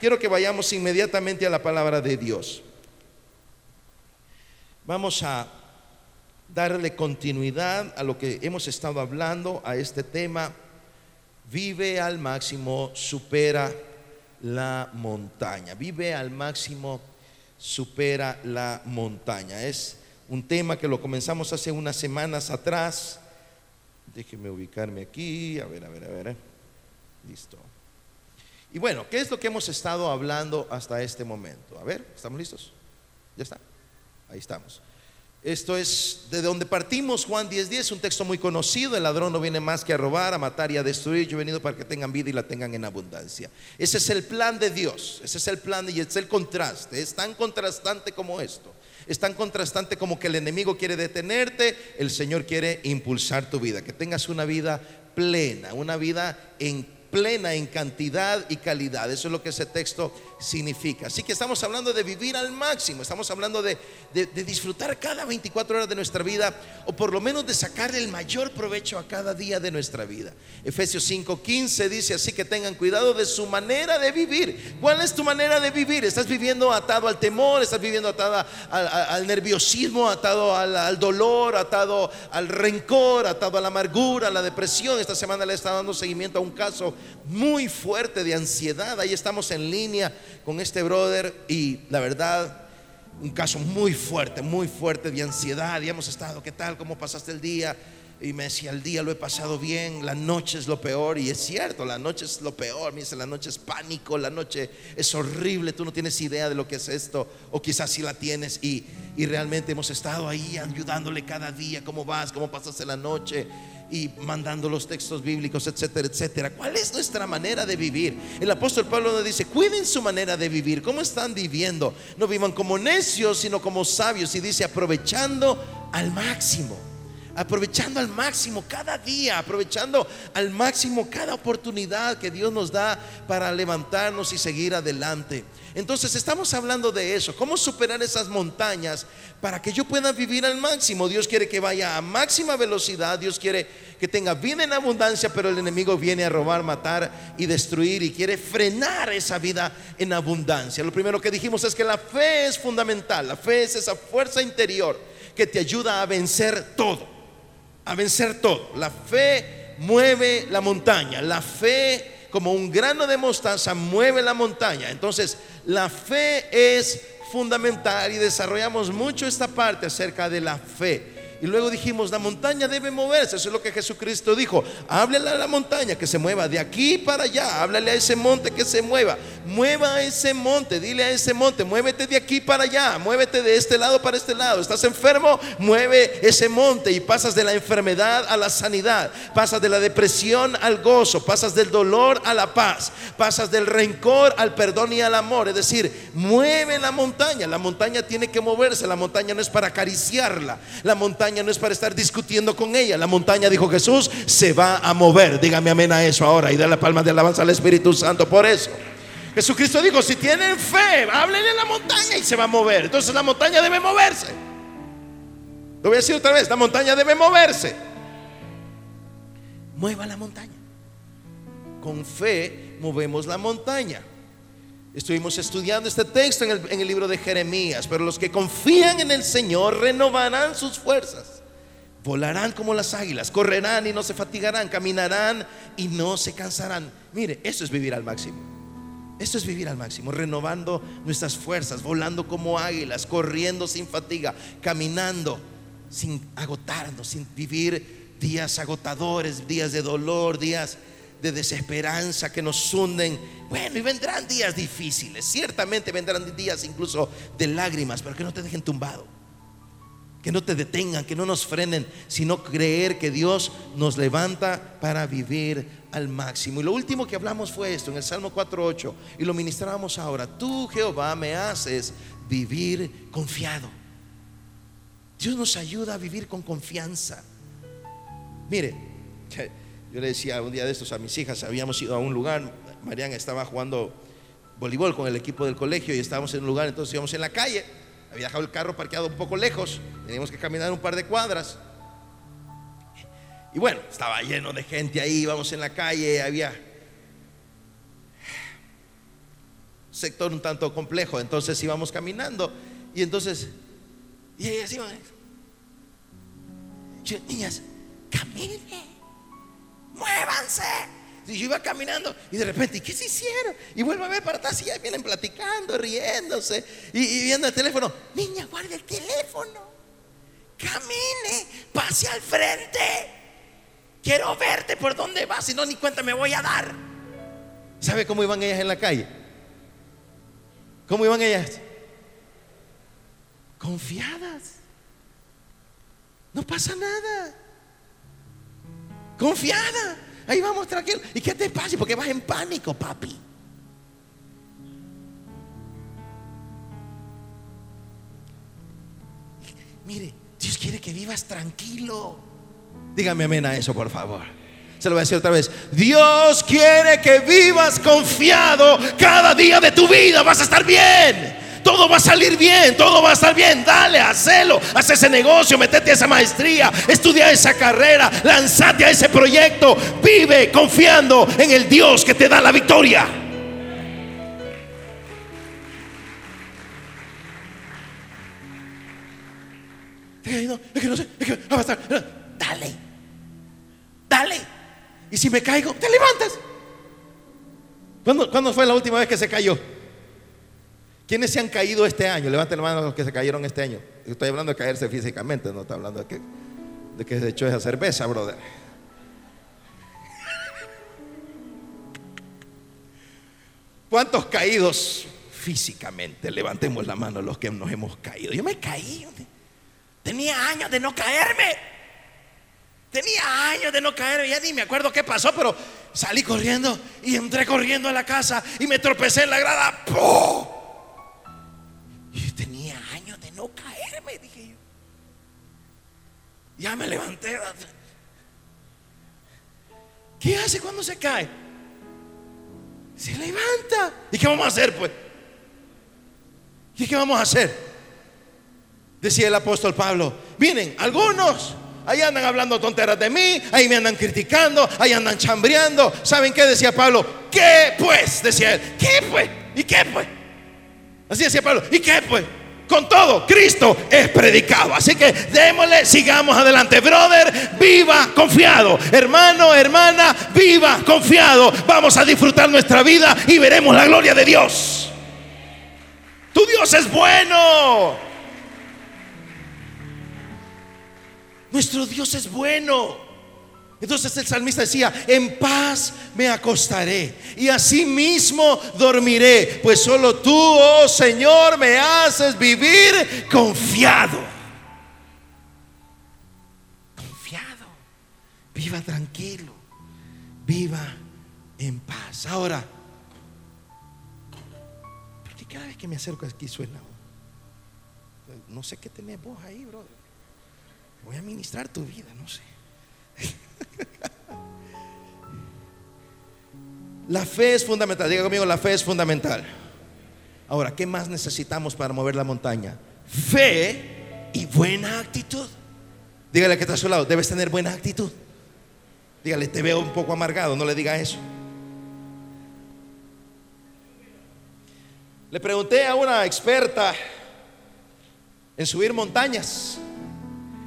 quiero que vayamos inmediatamente a la palabra de Dios. Vamos a darle continuidad a lo que hemos estado hablando, a este tema. Vive al máximo, supera la montaña. Vive al máximo, supera la montaña. Es un tema que lo comenzamos hace unas semanas atrás. Déjeme ubicarme aquí. A ver, a ver, a ver. Listo. Y bueno, ¿qué es lo que hemos estado hablando hasta este momento? A ver, ¿estamos listos? ¿Ya está? Ahí estamos. Esto es de donde partimos, Juan 10:10, 10, un texto muy conocido, el ladrón no viene más que a robar, a matar y a destruir, yo he venido para que tengan vida y la tengan en abundancia. Ese es el plan de Dios, ese es el plan y es el contraste, es tan contrastante como esto, es tan contrastante como que el enemigo quiere detenerte, el Señor quiere impulsar tu vida, que tengas una vida plena, una vida en plena en cantidad y calidad. Eso es lo que ese texto significa. Así que estamos hablando de vivir al máximo, estamos hablando de, disfrutar cada 24 horas de nuestra vida o por lo menos de sacar el mayor provecho a cada día de nuestra vida. Efesios 5:15 dice así que tengan cuidado de su manera de vivir. ¿Cuál es tu manera de vivir? ¿Estás viviendo atado al temor? ¿Estás viviendo atado al, nerviosismo, atado al, al, dolor, atado al rencor, atado a la amargura, a la depresión? Esta semana le está dando seguimiento a un caso muy fuerte de ansiedad. Ahí estamos en línea con este brother y la verdad, un caso muy fuerte, muy fuerte de ansiedad. Y hemos estado, ¿qué tal? ¿Cómo pasaste el día? Y me decía, el día lo he pasado bien, la noche es lo peor. Y es cierto, la noche es lo peor. Me dice, la noche es pánico, la noche es horrible, tú no tienes idea de lo que es esto. O quizás sí la tienes. Y, y realmente hemos estado ahí ayudándole cada día, ¿cómo vas? ¿Cómo pasaste la noche? Y mandando los textos bíblicos, etcétera, etcétera. ¿Cuál es nuestra manera de vivir? El apóstol Pablo nos dice, cuiden su manera de vivir. ¿Cómo están viviendo? No vivan como necios, sino como sabios. Y dice, aprovechando al máximo. Aprovechando al máximo cada día, aprovechando al máximo cada oportunidad que Dios nos da para levantarnos y seguir adelante. Entonces estamos hablando de eso, cómo superar esas montañas para que yo pueda vivir al máximo. Dios quiere que vaya a máxima velocidad, Dios quiere que tenga vida en abundancia, pero el enemigo viene a robar, matar y destruir y quiere frenar esa vida en abundancia. Lo primero que dijimos es que la fe es fundamental, la fe es esa fuerza interior que te ayuda a vencer todo, a vencer todo. La fe mueve la montaña, la fe como un grano de mostaza mueve la montaña. Entonces, la fe es fundamental y desarrollamos mucho esta parte acerca de la fe. Y luego dijimos, la montaña debe moverse. Eso es lo que Jesucristo dijo. Háblale a la montaña que se mueva de aquí para allá. Háblale a ese monte que se mueva. Mueva a ese monte. Dile a ese monte, muévete de aquí para allá. Muévete de este lado para este lado. ¿Estás enfermo? Mueve ese monte y pasas de la enfermedad a la sanidad. Pasas de la depresión al gozo. Pasas del dolor a la paz. Pasas del rencor al perdón y al amor. Es decir, mueve la montaña. La montaña tiene que moverse. La montaña no es para acariciarla. La montaña no es para estar discutiendo con ella. La montaña, dijo Jesús, se va a mover. Dígame amén a eso ahora y da la palma de alabanza al Espíritu Santo por eso. Jesucristo dijo, si tienen fe, háblenle a la montaña y se va a mover. Entonces la montaña debe moverse. Lo voy a decir otra vez, la montaña debe moverse. Mueva la montaña. Con fe movemos la montaña. Estuvimos estudiando este texto en el, libro de Jeremías, pero los que confían en el Señor renovarán sus fuerzas. Volarán como las águilas, correrán y no se fatigarán, caminarán y no se cansarán. Mire, eso es vivir al máximo. Esto es vivir al máximo, renovando nuestras fuerzas, volando como águilas, corriendo sin fatiga, caminando sin agotarnos, sin vivir días agotadores, días de dolor, días de desesperanza que nos hunden. Bueno, y vendrán días difíciles, ciertamente vendrán días incluso de lágrimas, pero que no te dejen tumbado, que no te detengan, que no nos frenen, sino creer que Dios nos levanta para vivir al máximo. Y lo último que hablamos fue esto en el Salmo 4.8 y lo ministramos ahora. Tú, Jehová, me haces vivir confiado. Dios nos ayuda a vivir con confianza. Mire, yo le decía un día de estos a mis hijas, habíamos ido a un lugar, Mariana estaba jugando voleibol con el equipo del colegio y estábamos en un lugar, entonces íbamos en la calle, había dejado el carro parqueado un poco lejos, teníamos que caminar un par de cuadras. Y bueno, estaba lleno de gente ahí, íbamos en la calle, había sector un tanto complejo, entonces íbamos caminando y entonces, y ella así, yo, niñas, caminen, muévanse. Y yo iba caminando y de repente, ¿qué se hicieron? Y vuelvo a ver para atrás y ya vienen platicando, riéndose y, y viendo el teléfono. Niña, guarde el teléfono. Camine, pase al frente. Quiero verte por dónde vas, si no, ni cuenta me voy a dar. ¿Sabe cómo iban ellas en la calle? ¿Cómo iban ellas? Confiadas. No pasa nada. Confiada. Ahí vamos tranquilo. ¿Y qué te pasa? Porque vas en pánico, papi. Mire, Dios quiere que vivas tranquilo. Dígame amén a eso, por favor. Se lo voy a decir otra vez. Dios quiere que vivas confiado cada día de tu vida. Vas a estar bien. Todo va a salir bien, todo va a estar bien. Dale, hacelo, haz ese negocio, metete a esa maestría, estudia esa carrera, lanzate a ese proyecto. Vive confiando en el Dios que te da la victoria. Estar. Dale, dale. Y si me caigo, te levantas. ¿Cuándo, ¿Cuándo, fue la última vez que se cayó? ¿Quiénes se han caído este año? Levanten la mano los que se cayeron este año. Estoy hablando de caerse físicamente, no estoy hablando de que, de que se echó esa cerveza, brother. ¿Cuántos caídos físicamente? Levantemos la mano los que nos hemos caído. Yo me caí. Tenía años de no caerme. Tenía años de no caerme. Ya ni me acuerdo qué pasó, pero salí corriendo y entré corriendo a la casa y me tropecé en la grada. Y Ya me levanté. ¿Qué hace cuando se cae? Se levanta. ¿Y qué vamos a hacer, pues? ¿Y qué vamos a hacer? Decía el apóstol Pablo, miren, algunos ahí andan hablando tonteras de mí, ahí me andan criticando, ahí andan chambreando. ¿Saben qué decía Pablo? ¿Qué pues? Decía él, ¿qué pues? ¿Y qué pues? Así decía Pablo, ¿y qué pues? Con todo, Cristo es predicado. Así que démosle, sigamos adelante. Brother, viva confiado. Hermano, hermana, viva confiado. Vamos a disfrutar nuestra vida y veremos la gloria de Dios. Tu Dios es bueno. Nuestro Dios es bueno. Entonces el salmista decía, en paz me acostaré y asimismo dormiré, pues solo tú, oh Señor, me haces vivir confiado. Confiado. Viva tranquilo. Viva en paz. Ahora, porque cada vez que me acerco aquí suena. No sé qué tenés vos ahí, brother. Voy a ministrar tu vida, no sé. La fe es fundamental. Diga conmigo, la fe es fundamental. Ahora, ¿qué más necesitamos para mover la montaña? Fe y buena actitud. Dígale que está a su lado, debes tener buena actitud. Dígale, te veo un poco amargado, no le diga eso. Le pregunté a una experta en subir montañas.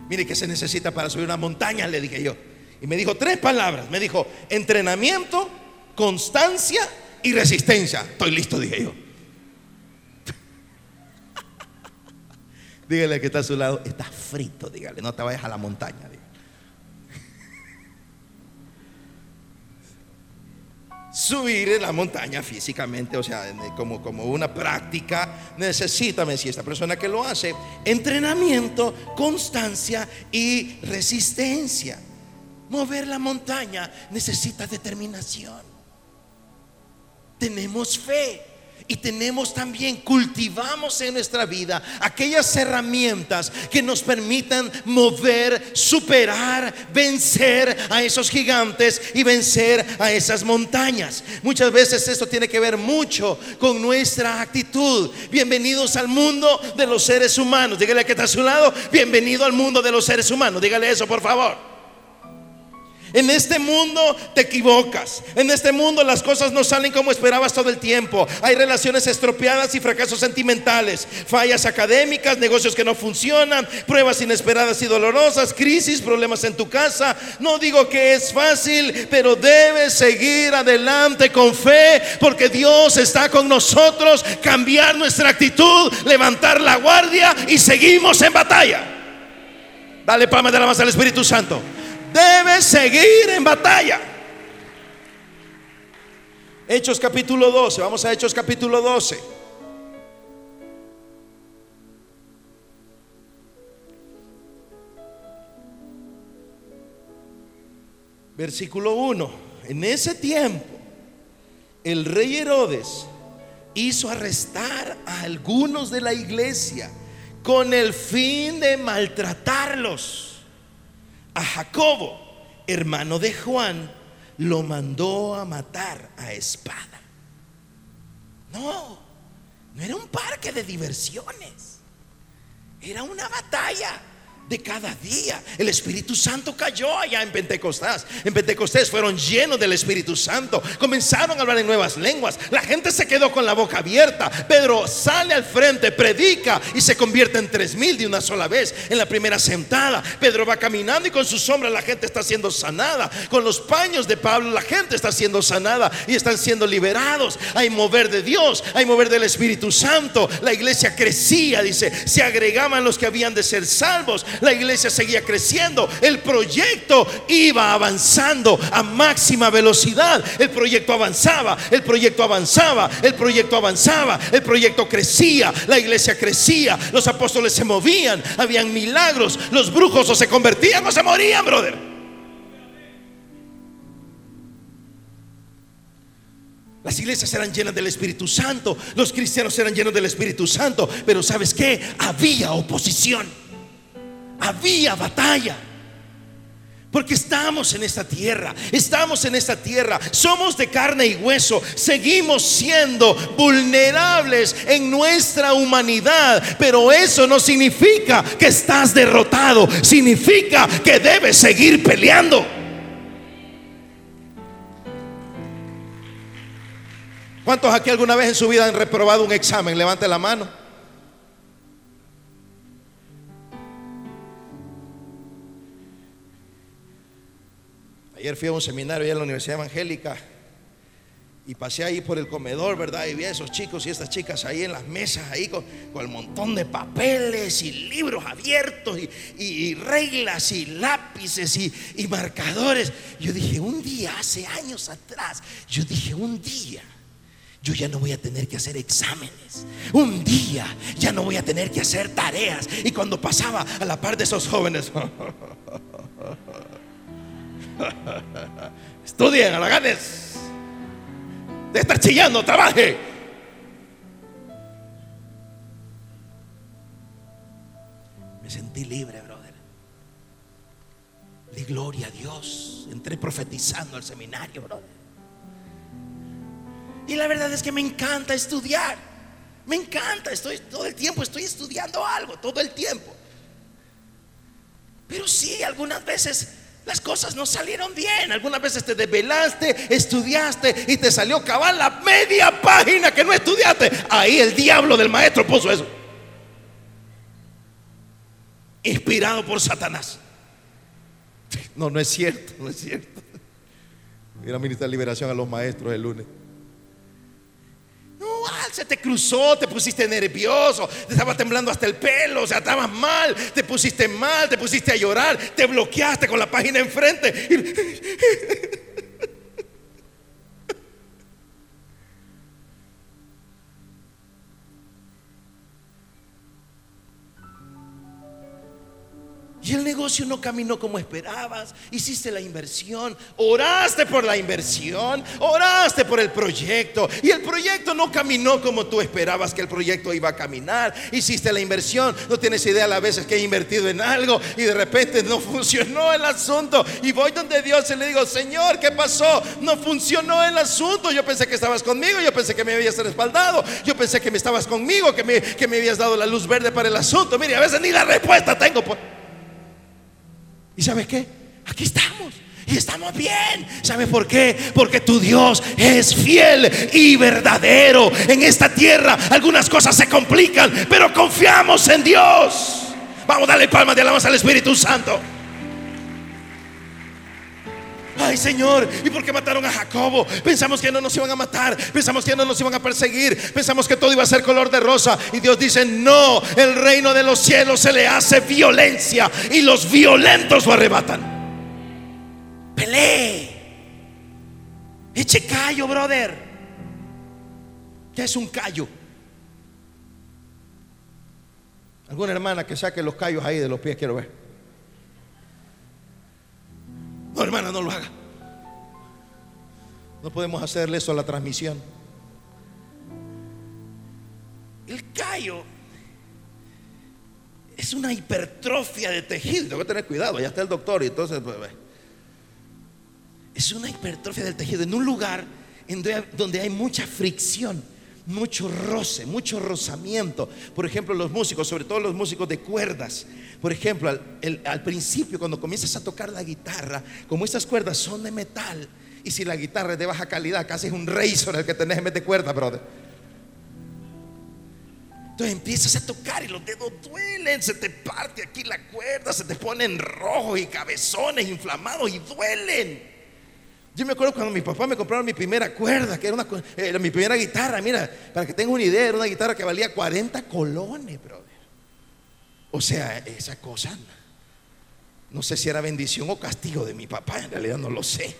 Mire, ¿qué se necesita para subir una montaña? Le dije yo. Y me dijo tres palabras. Me dijo, entrenamiento, constancia y resistencia. Estoy listo, dije yo. dígale que está a su lado, está frito, dígale, no te vayas a la montaña. Subir la montaña físicamente, o sea, como, como una práctica, necesita, me decía esta persona que lo hace, entrenamiento, constancia y resistencia. Mover la montaña necesita determinación. Tenemos fe y tenemos también, cultivamos en nuestra vida aquellas herramientas que nos permitan mover, superar, vencer a esos gigantes y vencer a esas montañas. Muchas veces esto tiene que ver mucho con nuestra actitud. Bienvenidos al mundo de los seres humanos. Dígale que está a su lado, bienvenido al mundo de los seres humanos. Dígale eso, por favor. En este mundo te equivocas. En este mundo las cosas no salen como esperabas todo el tiempo. Hay relaciones estropeadas y fracasos sentimentales, fallas académicas, negocios que no funcionan, pruebas inesperadas y dolorosas, crisis, problemas en tu casa. No digo que es fácil, pero debes seguir adelante con fe porque Dios está con nosotros. Cambiar nuestra actitud, levantar la guardia y seguimos en batalla. Dale palma de la masa al Espíritu Santo debe seguir en batalla. Hechos capítulo 12, vamos a Hechos capítulo 12. Versículo 1. En ese tiempo, el rey Herodes hizo arrestar a algunos de la iglesia con el fin de maltratarlos a Jacobo, hermano de Juan, lo mandó a matar a espada. No, no era un parque de diversiones, era una batalla de cada día. El Espíritu Santo cayó allá en Pentecostés. En Pentecostés fueron llenos del Espíritu Santo. Comenzaron a hablar en nuevas lenguas. La gente se quedó con la boca abierta. Pedro sale al frente, predica y se convierte en tres mil de una sola vez. En la primera sentada, Pedro va caminando y con su sombra la gente está siendo sanada. Con los paños de Pablo la gente está siendo sanada y están siendo liberados. Hay mover de Dios, hay mover del Espíritu Santo. La iglesia crecía, dice, se agregaban los que habían de ser salvos la iglesia seguía creciendo, el proyecto iba avanzando a máxima velocidad, el proyecto avanzaba, el proyecto avanzaba, el proyecto avanzaba, el proyecto crecía, la iglesia crecía, los apóstoles se movían, habían milagros, los brujos o se convertían o se morían, brother. Las iglesias eran llenas del Espíritu Santo, los cristianos eran llenos del Espíritu Santo, pero ¿sabes qué? Había oposición había batalla. Porque estamos en esta tierra, estamos en esta tierra, somos de carne y hueso, seguimos siendo vulnerables en nuestra humanidad, pero eso no significa que estás derrotado, significa que debes seguir peleando. ¿Cuántos aquí alguna vez en su vida han reprobado un examen? Levante la mano. Ayer fui a un seminario allá en la Universidad Evangélica y pasé ahí por el comedor, ¿verdad? Y vi a esos chicos y estas chicas ahí en las mesas, ahí con, con el montón de papeles y libros abiertos y, reglas y lápices y, y marcadores. Yo dije, un día, hace años atrás, yo dije, un día yo ya no voy a tener que hacer exámenes. Un día ya no voy a tener que hacer tareas. Y cuando pasaba a la par de esos jóvenes, Estudien, halaganes. De estar chillando, trabaje. Me sentí libre, brother. Di gloria a Dios. Entré profetizando al seminario, brother. Y la verdad es que me encanta estudiar. Me encanta, estoy todo el tiempo, estoy estudiando algo, todo el tiempo. Pero sí, algunas veces las cosas no salieron bien. Algunas veces te desvelaste, estudiaste y te salió cabal la media página que no estudiaste. Ahí el diablo del maestro puso eso. Inspirado por Satanás. No, no es cierto, no es cierto. Mira, ministra de liberación a los maestros el lunes se te cruzó, te pusiste nervioso, te estaba temblando hasta el pelo, o sea, estabas mal, te pusiste mal, te pusiste a llorar, te bloqueaste con la página enfrente. El negocio no caminó como esperabas. Hiciste la inversión, oraste por la inversión, oraste por el proyecto. Y el proyecto no caminó como tú esperabas que el proyecto iba a caminar. Hiciste la inversión, no tienes idea a veces que he invertido en algo y de repente no funcionó el asunto. Y voy donde Dios y le digo, Señor, ¿qué pasó? No funcionó el asunto. Yo pensé que estabas conmigo, yo pensé que me habías respaldado, yo pensé que me estabas conmigo, que me, que me habías dado la luz verde para el asunto. Mire, a veces ni la respuesta tengo. Por... ¿Y sabes qué? Aquí estamos. Y estamos bien. ¿Sabe por qué? Porque tu Dios es fiel y verdadero. En esta tierra algunas cosas se complican, pero confiamos en Dios. Vamos a darle palmas de alabanza al Espíritu Santo. Ay Señor, ¿y por qué mataron a Jacobo? Pensamos que no nos iban a matar, pensamos que no nos iban a perseguir, pensamos que todo iba a ser color de rosa. Y Dios dice, no, el reino de los cielos se le hace violencia y los violentos lo arrebatan. Pelee. Eche callo, brother. ¿Qué es un callo? Alguna hermana que saque los callos ahí de los pies, quiero ver. No, hermana, no lo haga. No podemos hacerle eso a la transmisión. El callo es una hipertrofia de tejido. Tengo que tener cuidado, ya está el doctor y entonces... Pues, pues. es una hipertrofia del tejido en un lugar en donde hay mucha fricción mucho roce, mucho rozamiento. Por ejemplo, los músicos, sobre todo los músicos de cuerdas. Por ejemplo, al, principio, cuando comienzas a tocar la guitarra, como estas cuerdas son de metal, y si la guitarra es de baja calidad, casi es un razor el que tenés en vez de cuerda, brother. Entonces empiezas a tocar y los dedos duelen, se te parte aquí la cuerda, se te ponen rojos y cabezones inflamados y duelen. Yo me acuerdo cuando mi papá me compraron mi primera cuerda, que era una, eh, mi primera guitarra, mira, para que tenga una idea, era una guitarra que valía 40 colones, brother. O sea, esa cosa, no sé si era bendición o castigo de mi papá, en realidad no lo sé.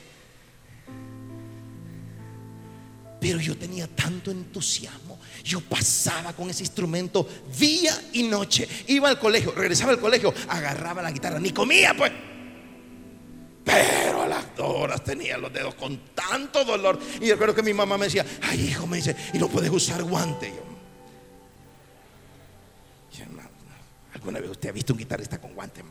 Pero yo tenía tanto entusiasmo. Yo pasaba con ese instrumento día y noche. Iba al colegio, regresaba al colegio, agarraba la guitarra, ni comía, pues. Pero a las dos horas tenía los dedos con tanto dolor. Y yo recuerdo que mi mamá me decía, ay hijo, me dice, y no puedes usar guante. Yo, ¿alguna vez usted ha visto un guitarrista con guante?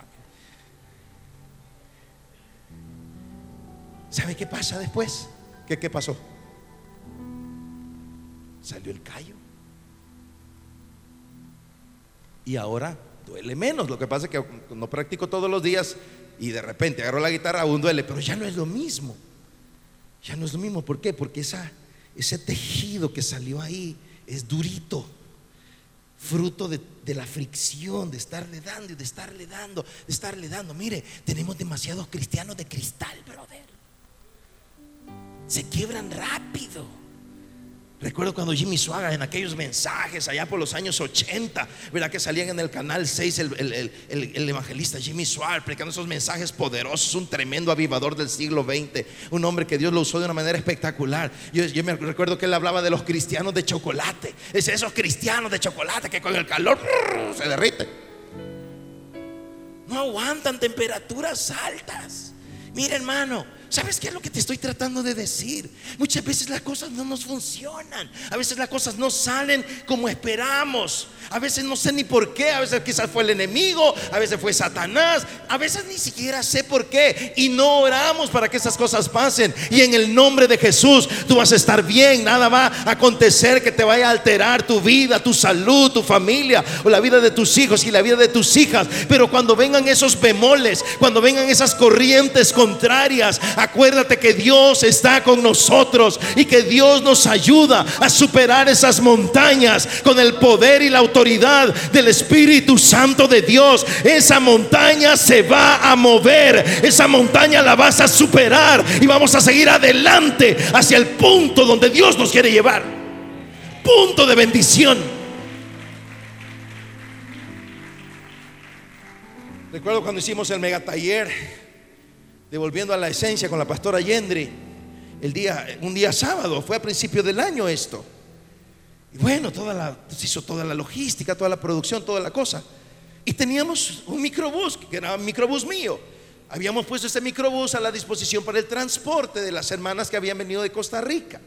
¿Sabe qué pasa después? ¿Qué, ¿Qué pasó? Salió el callo. Y ahora duele menos. Lo que pasa es que no practico todos los días y de repente agarró la guitarra, aún duele, pero ya no es lo mismo. Ya no es lo mismo. ¿Por qué? Porque ese tejido que salió ahí es durito, fruto de, de, la fricción, de estarle dando y de estarle dando, de estarle dando. Mire, tenemos demasiados cristianos de cristal, brother. Se quiebran rápido. Recuerdo cuando Jimmy Swaggart en aquellos mensajes allá por los años 80, ¿verdad? Que salían en el canal 6 el, evangelista Jimmy Swaggart predicando esos mensajes poderosos, un tremendo avivador del siglo XX, un hombre que Dios lo usó de una manera espectacular. Yo, me recuerdo que él hablaba de los cristianos de chocolate, es esos cristianos de chocolate que con el calor se derriten. No aguantan temperaturas altas. Mira hermano, ¿Sabes qué es lo que te estoy tratando de decir? Muchas veces las cosas no nos funcionan. A veces las cosas no salen como esperamos. A veces no sé ni por qué. A veces quizás fue el enemigo. A veces fue Satanás. A veces ni siquiera sé por qué. Y no oramos para que esas cosas pasen. Y en el nombre de Jesús tú vas a estar bien. Nada va a acontecer que te vaya a alterar tu vida, tu salud, tu familia o la vida de tus hijos y la vida de tus hijas. Pero cuando vengan esos bemoles, cuando vengan esas corrientes contrarias, Acuérdate que Dios está con nosotros y que Dios nos ayuda a superar esas montañas con el poder y la autoridad del Espíritu Santo de Dios. Esa montaña se va a mover, esa montaña la vas a superar y vamos a seguir adelante hacia el punto donde Dios nos quiere llevar. Punto de bendición. Recuerdo cuando hicimos el mega taller devolviendo a la esencia con la pastora Yendri, el día, un día sábado, fue a principio del año esto. Y bueno, toda la, se hizo toda la logística, toda la producción, toda la cosa. Y teníamos un microbús, que era un microbús mío. Habíamos puesto este microbús a la disposición para el transporte de las hermanas que habían venido de Costa Rica.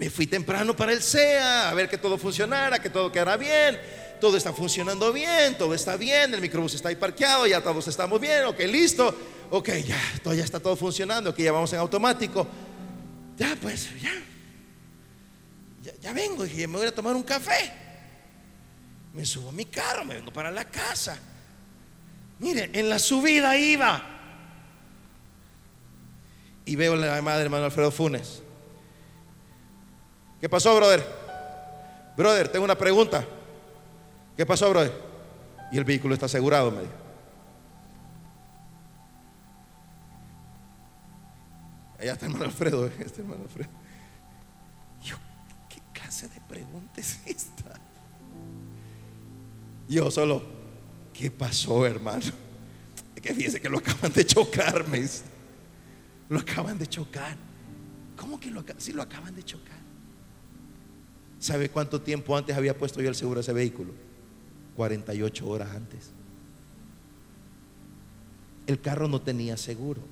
Me fui temprano para el CEA a ver que todo funcionara, que todo quedara bien. Todo está funcionando bien, todo está bien, el microbús está ahí parqueado, ya todos estamos bien, ok, listo ok, ya, todo, ya está todo funcionando, que ya vamos en automático. Ya, pues, ya. Ya, vengo, y me voy a tomar un café. Me subo a mi carro, me vengo para la casa. Mire, en la subida iba. y veo la llamada del hermano Alfredo Funes. ¿Qué pasó, brother? Brother, tengo una pregunta. ¿Qué pasó, brother? Y el vehículo está asegurado, me dijo. Allá está el hermano Alfredo, eh, este hermano Alfredo. Yo, ¿qué clase de pregunta es esta? Yo solo, ¿qué pasó, hermano? Que fíjese que lo acaban de chocar, me dice. Lo acaban de chocar. ¿Cómo que lo, si lo acaban de chocar? ¿Sabe cuánto tiempo antes había puesto yo el seguro a ese vehículo? 48 horas antes. El carro no tenía seguro.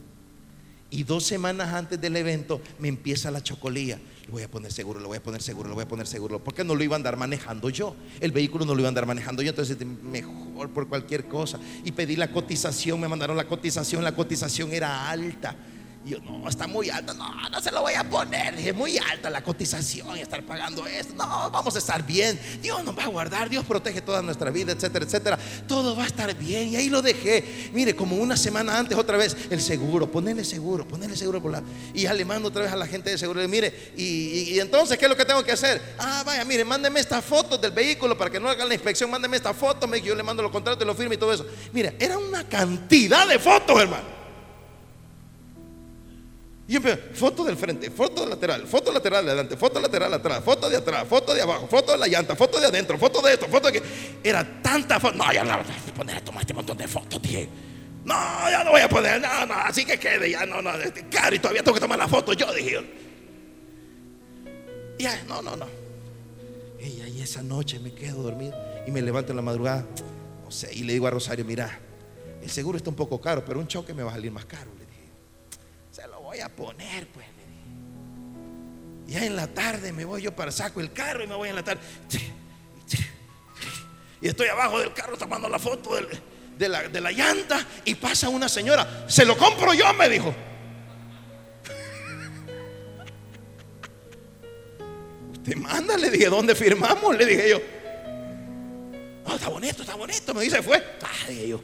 Y dos semanas antes del evento me empieza la chocolía. Le voy a poner seguro, le voy a poner seguro, le voy a poner seguro. Porque no lo iba a andar manejando yo. El vehículo no lo iba a andar manejando yo. Entonces, mejor por cualquier cosa. Y pedí la cotización, me mandaron la cotización. La cotización era alta. Y yo, no, está muy alta, no, no se lo voy a poner. Dije, muy alta la cotización y estar pagando esto. No, vamos a estar bien. Dios nos va a guardar, Dios protege toda nuestra vida, etcétera, etcétera. Todo va a estar bien. Y ahí lo dejé. Mire, como una semana antes, otra vez, el seguro, ponerle seguro, ponerle seguro por la. Y ya le mando otra vez a la gente de seguro. Le mire, y, y, entonces, ¿qué es lo que tengo que hacer? Ah, vaya, mire, mándeme esta foto del vehículo para que no hagan la inspección. Mándeme esta foto. Yo le mando los contratos, lo firme y todo eso. Mire, era una cantidad de fotos, hermano. Y empiezo, foto del frente, foto lateral, foto lateral de adelante, foto lateral atrás, foto de atrás, foto de abajo, foto de la llanta, foto de adentro, foto de esto, foto de que. Era tanta foto. No, ya no voy a poner a tomar este montón de fotos, dije. No, ya no voy a poner, no, no, así que quede, ya no, no, este, caro y todavía tengo que tomar la foto. Yo dije. Ya, no, no, no. Y ahí esa noche me quedo dormido y me levanto en la madrugada, no sé, y le digo a Rosario, mira, el seguro está un poco caro, pero un choque me va a salir más caro a poner, pues. Ya en la tarde me voy yo para saco el carro y me voy en la tarde. Y estoy abajo del carro tomando la foto de, la, de la llanta y pasa una señora. Se lo compro yo, me dijo. Usted manda, le dije, ¿dónde firmamos? Le dije yo. No, está bonito, está bonito. Me dice, fue. Ah, dije yo.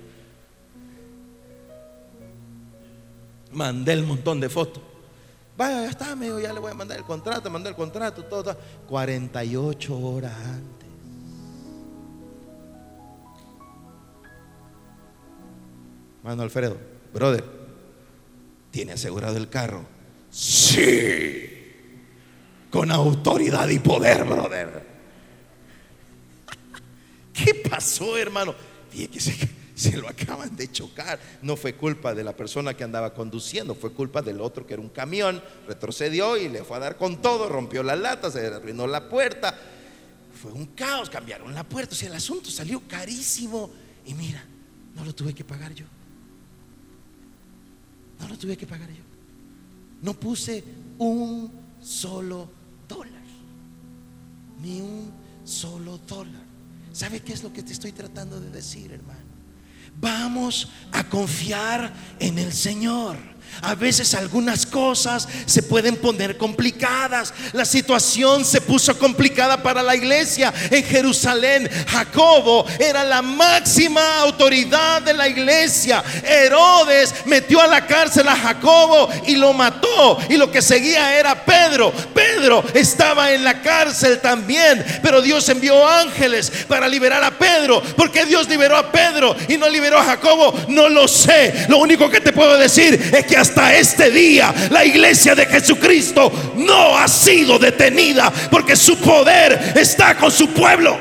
Mandé el montón de fotos. Vaya, ya está, me ya le voy a mandar el contrato, mandé el contrato, todo, todo. 48 horas antes. Mano Alfredo, brother, ¿tiene asegurado el carro? Sí. Con autoridad y poder, brother. ¿Qué pasó, hermano? Fíjese que se lo acaban de chocar. No fue culpa de la persona que andaba conduciendo, fue culpa del otro que era un camión. Retrocedió y le fue a dar con todo, rompió la lata, se arruinó la puerta. Fue un caos, cambiaron la puerta. O sea, el asunto salió carísimo. Y mira, no lo tuve que pagar yo. No lo tuve que pagar yo. No puse un solo dólar. Ni un solo dólar. ¿Sabe qué es lo que te estoy tratando de decir, hermano? Vamos a confiar en el Señor. A veces algunas cosas se pueden poner complicadas. La situación se puso complicada para la iglesia en Jerusalén. Jacobo era la máxima autoridad de la iglesia. Herodes metió a la cárcel a Jacobo y lo mató. Y lo que seguía era Pedro. Pedro estaba en la cárcel también. Pero Dios envió ángeles para liberar a Pedro. porque Dios liberó a Pedro y no liberó a Jacobo? No lo sé. Lo único que te puedo decir es que hasta este día la iglesia de Jesucristo no ha sido detenida porque su poder está con su pueblo.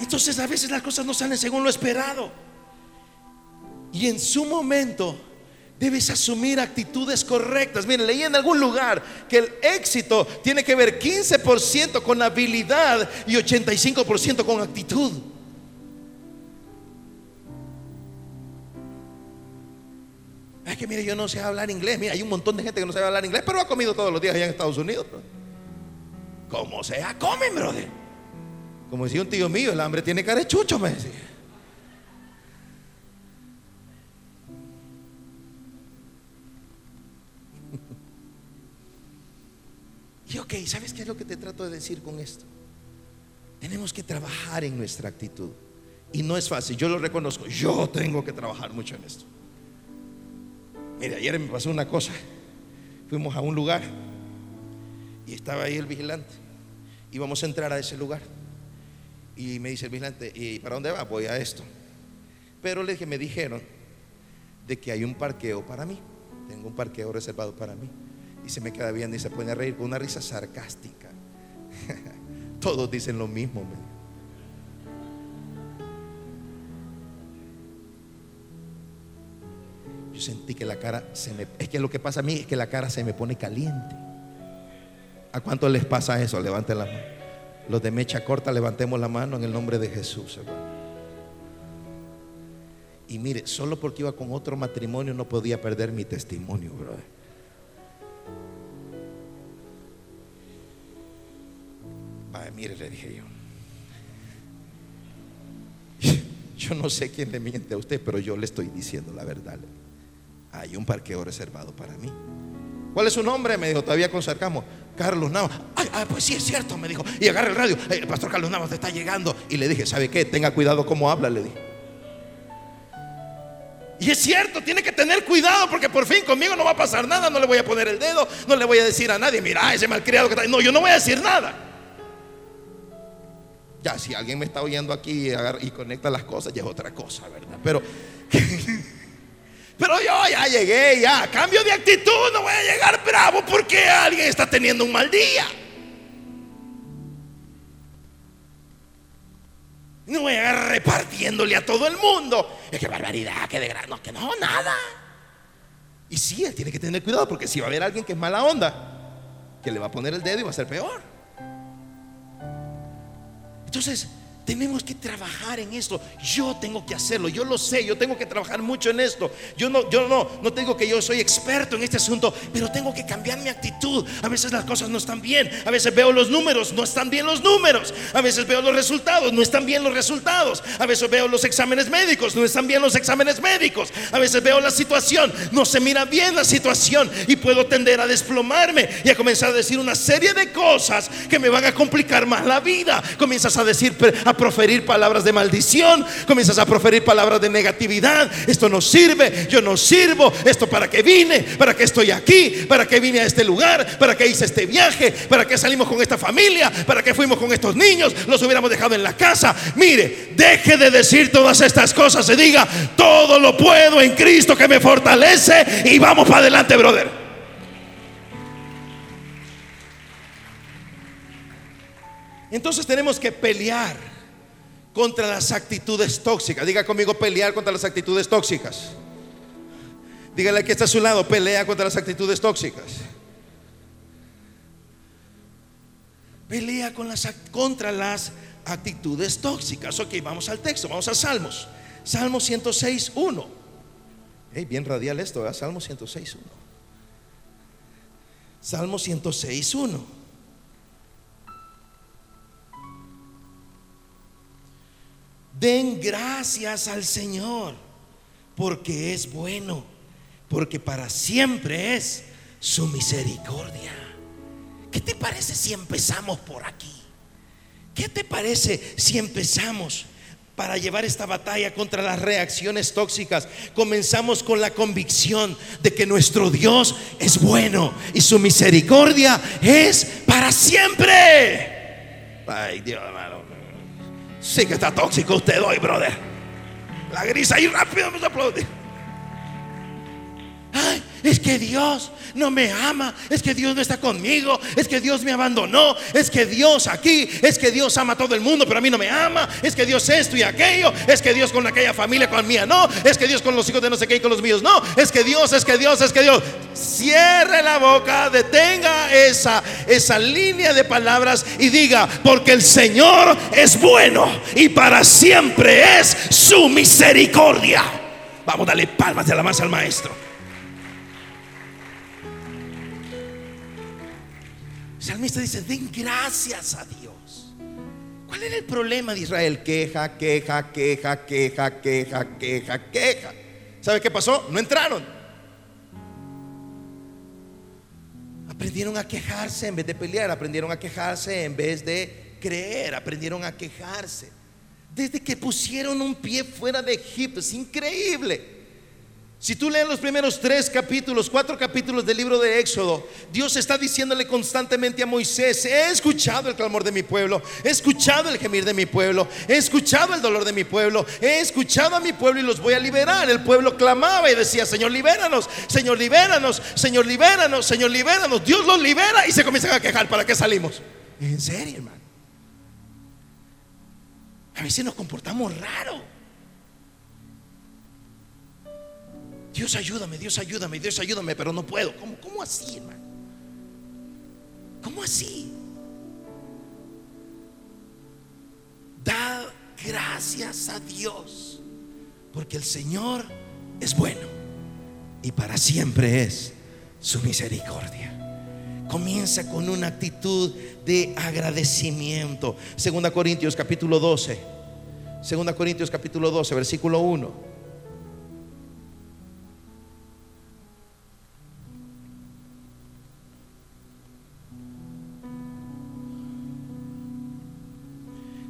Entonces a veces las cosas no salen según lo esperado. Y en su momento debes asumir actitudes correctas. Miren, leí en algún lugar que el éxito tiene que ver 15% con habilidad y 85% con actitud. Que mire, yo no sé hablar inglés. Mira, hay un montón de gente que no sabe hablar inglés, pero ha comido todos los días allá en Estados Unidos. Como sea, comen, brother. Como decía un tío mío, el hambre tiene carechucho, me decía. Y ok, ¿sabes qué es lo que te trato de decir con esto? Tenemos que trabajar en nuestra actitud. Y no es fácil, yo lo reconozco. Yo tengo que trabajar mucho en esto. Mire, ayer me pasó una cosa. Fuimos a un lugar y estaba ahí el vigilante. Íbamos a entrar a ese lugar. Y me dice el vigilante, ¿y para dónde va? Voy a esto. Pero le dije, me dijeron de que hay un parqueo para mí. Tengo un parqueo reservado para mí. Y se me queda viendo y se pone a reír con una risa sarcástica. Todos dicen lo mismo. Yo sentí que la cara se me... Es que lo que pasa a mí es que la cara se me pone caliente. ¿A cuánto les pasa eso? Levanten la mano. Los de mecha corta, levantemos la mano en el nombre de Jesús, Y mire, solo porque iba con otro matrimonio no podía perder mi testimonio, brother. mire, le dije yo. Yo no sé quién le miente a usted, pero yo le estoy diciendo la verdad. Hay un parqueo reservado para mí. ¿Cuál es su nombre? Me dijo, todavía concercamos. Carlos Navas. Ay, pues sí, es cierto, me dijo. Y agarra el radio. El pastor Carlos Navas está llegando. Y le dije, ¿sabe qué? Tenga cuidado cómo habla, le dije. Y es cierto, tiene que tener cuidado porque por fin conmigo no va a pasar nada. No le voy a poner el dedo, no le voy a decir a nadie, mira, ese malcriado que está. No, yo no voy a decir nada. Ya, si alguien me está oyendo aquí y, conecta las cosas, ya es otra cosa, ¿verdad? Pero, pero yo ya llegué, ya. Cambio de actitud, no voy a llegar bravo porque alguien está teniendo un mal día. No voy a llegar repartiéndole a todo el mundo. Es que barbaridad, que de. No, que no, nada. Y sí, él tiene que tener cuidado porque si va a haber alguien que es mala onda, que le va a poner el dedo y va a ser peor. Entonces, tenemos que trabajar en esto. Yo tengo que hacerlo. Yo lo sé. Yo tengo que trabajar mucho en esto. Yo no, yo no, no tengo que yo soy experto en este asunto, pero tengo que cambiar mi actitud. A veces las cosas no están bien. A veces veo los números, no están bien los números. A veces veo los resultados, no están bien los resultados. A veces veo los exámenes médicos, no están bien los exámenes médicos. A veces veo la situación, no se mira bien la situación y puedo tender a desplomarme y a comenzar a decir una serie de cosas que me van a complicar más la vida. Comienzas a decir a proferir palabras de maldición, comienzas a proferir palabras de negatividad. Esto no sirve, yo no sirvo. Esto para qué vine, para qué estoy aquí, para qué vine a este lugar, para qué hice este viaje, para qué salimos con esta familia, para qué fuimos con estos niños, los hubiéramos dejado en la casa. Mire, deje de decir todas estas cosas y diga, todo lo puedo en Cristo que me fortalece y vamos para adelante, brother. Entonces tenemos que pelear contra las actitudes tóxicas. Diga conmigo pelear contra las actitudes tóxicas. Dígale que está a su lado, pelea contra las actitudes tóxicas. Pelea con las, contra las actitudes tóxicas. Ok, vamos al texto, vamos a Salmos. Salmo 106, 1. bien radial esto, ¿verdad? Salmo 106, 1. Salmo 106, 1. Den gracias al Señor, porque es bueno, porque para siempre es su misericordia. ¿Qué te parece si empezamos por aquí? ¿Qué te parece si empezamos para llevar esta batalla contra las reacciones tóxicas? Comenzamos con la convicción de que nuestro Dios es bueno y su misericordia es para siempre. Ay, Dios, Sí que está tóxico usted hoy, brother. La grisa ahí rápido me aplaude. Ay, es que Dios no me ama, es que Dios no está conmigo, es que Dios me abandonó, es que Dios aquí, es que Dios ama a todo el mundo, pero a mí no me ama, es que Dios esto y aquello, es que Dios con aquella familia con mía no, es que Dios con los hijos de no sé qué y con los míos no, es que Dios, es que Dios, es que Dios. Cierre la boca, detenga esa esa línea de palabras y diga, porque el Señor es bueno y para siempre es su misericordia. Vamos, a darle palmas de alabanza al maestro. Salmista dice, den gracias a Dios. ¿Cuál era el problema de Israel? Queja, queja, queja, queja, queja, queja, queja. ¿Sabe qué pasó? No entraron. Aprendieron a quejarse en vez de pelear, aprendieron a quejarse en vez de creer, aprendieron a quejarse. desde que pusieron un pie fuera de Egipto. Es increíble. Si tú lees los primeros tres capítulos, cuatro capítulos del libro de Éxodo, Dios está diciéndole constantemente a Moisés, he escuchado el clamor de mi pueblo, he escuchado el gemir de mi pueblo, he escuchado el dolor de mi pueblo, he escuchado a mi pueblo y los voy a liberar. El pueblo clamaba y decía, Señor, libéranos, Señor, libéranos, Señor, libéranos, Señor, libéranos. Dios los libera y se comienzan a quejar, ¿para qué salimos? En serio, hermano. A veces nos comportamos raro. Dios ayúdame, Dios ayúdame, Dios ayúdame, pero no puedo. ¿Cómo, cómo así, hermano? ¿Cómo así? Da gracias a Dios, porque el Señor es bueno y para siempre es su misericordia. Comienza con una actitud de agradecimiento. Segunda Corintios capítulo 12. Segunda Corintios capítulo 12, versículo 1.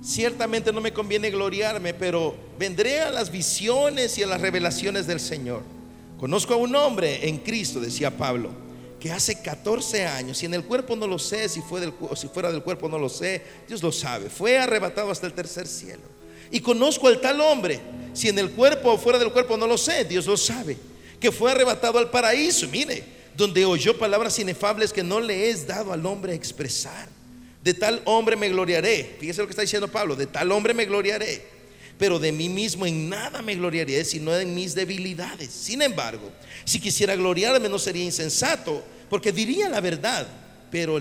Ciertamente no me conviene gloriarme, pero vendré a las visiones y a las revelaciones del Señor. Conozco a un hombre en Cristo, decía Pablo, que hace 14 años, y en el cuerpo no lo sé, si, fue del, si fuera del cuerpo no lo sé, Dios lo sabe, fue arrebatado hasta el tercer cielo. Y conozco al tal hombre, si en el cuerpo o fuera del cuerpo no lo sé, Dios lo sabe, que fue arrebatado al paraíso, mire, donde oyó palabras inefables que no le es dado al hombre expresar. De tal hombre me gloriaré. Fíjese lo que está diciendo Pablo. De tal hombre me gloriaré. Pero de mí mismo en nada me gloriaré, sino en mis debilidades. Sin embargo, si quisiera gloriarme no sería insensato, porque diría la verdad. Pero,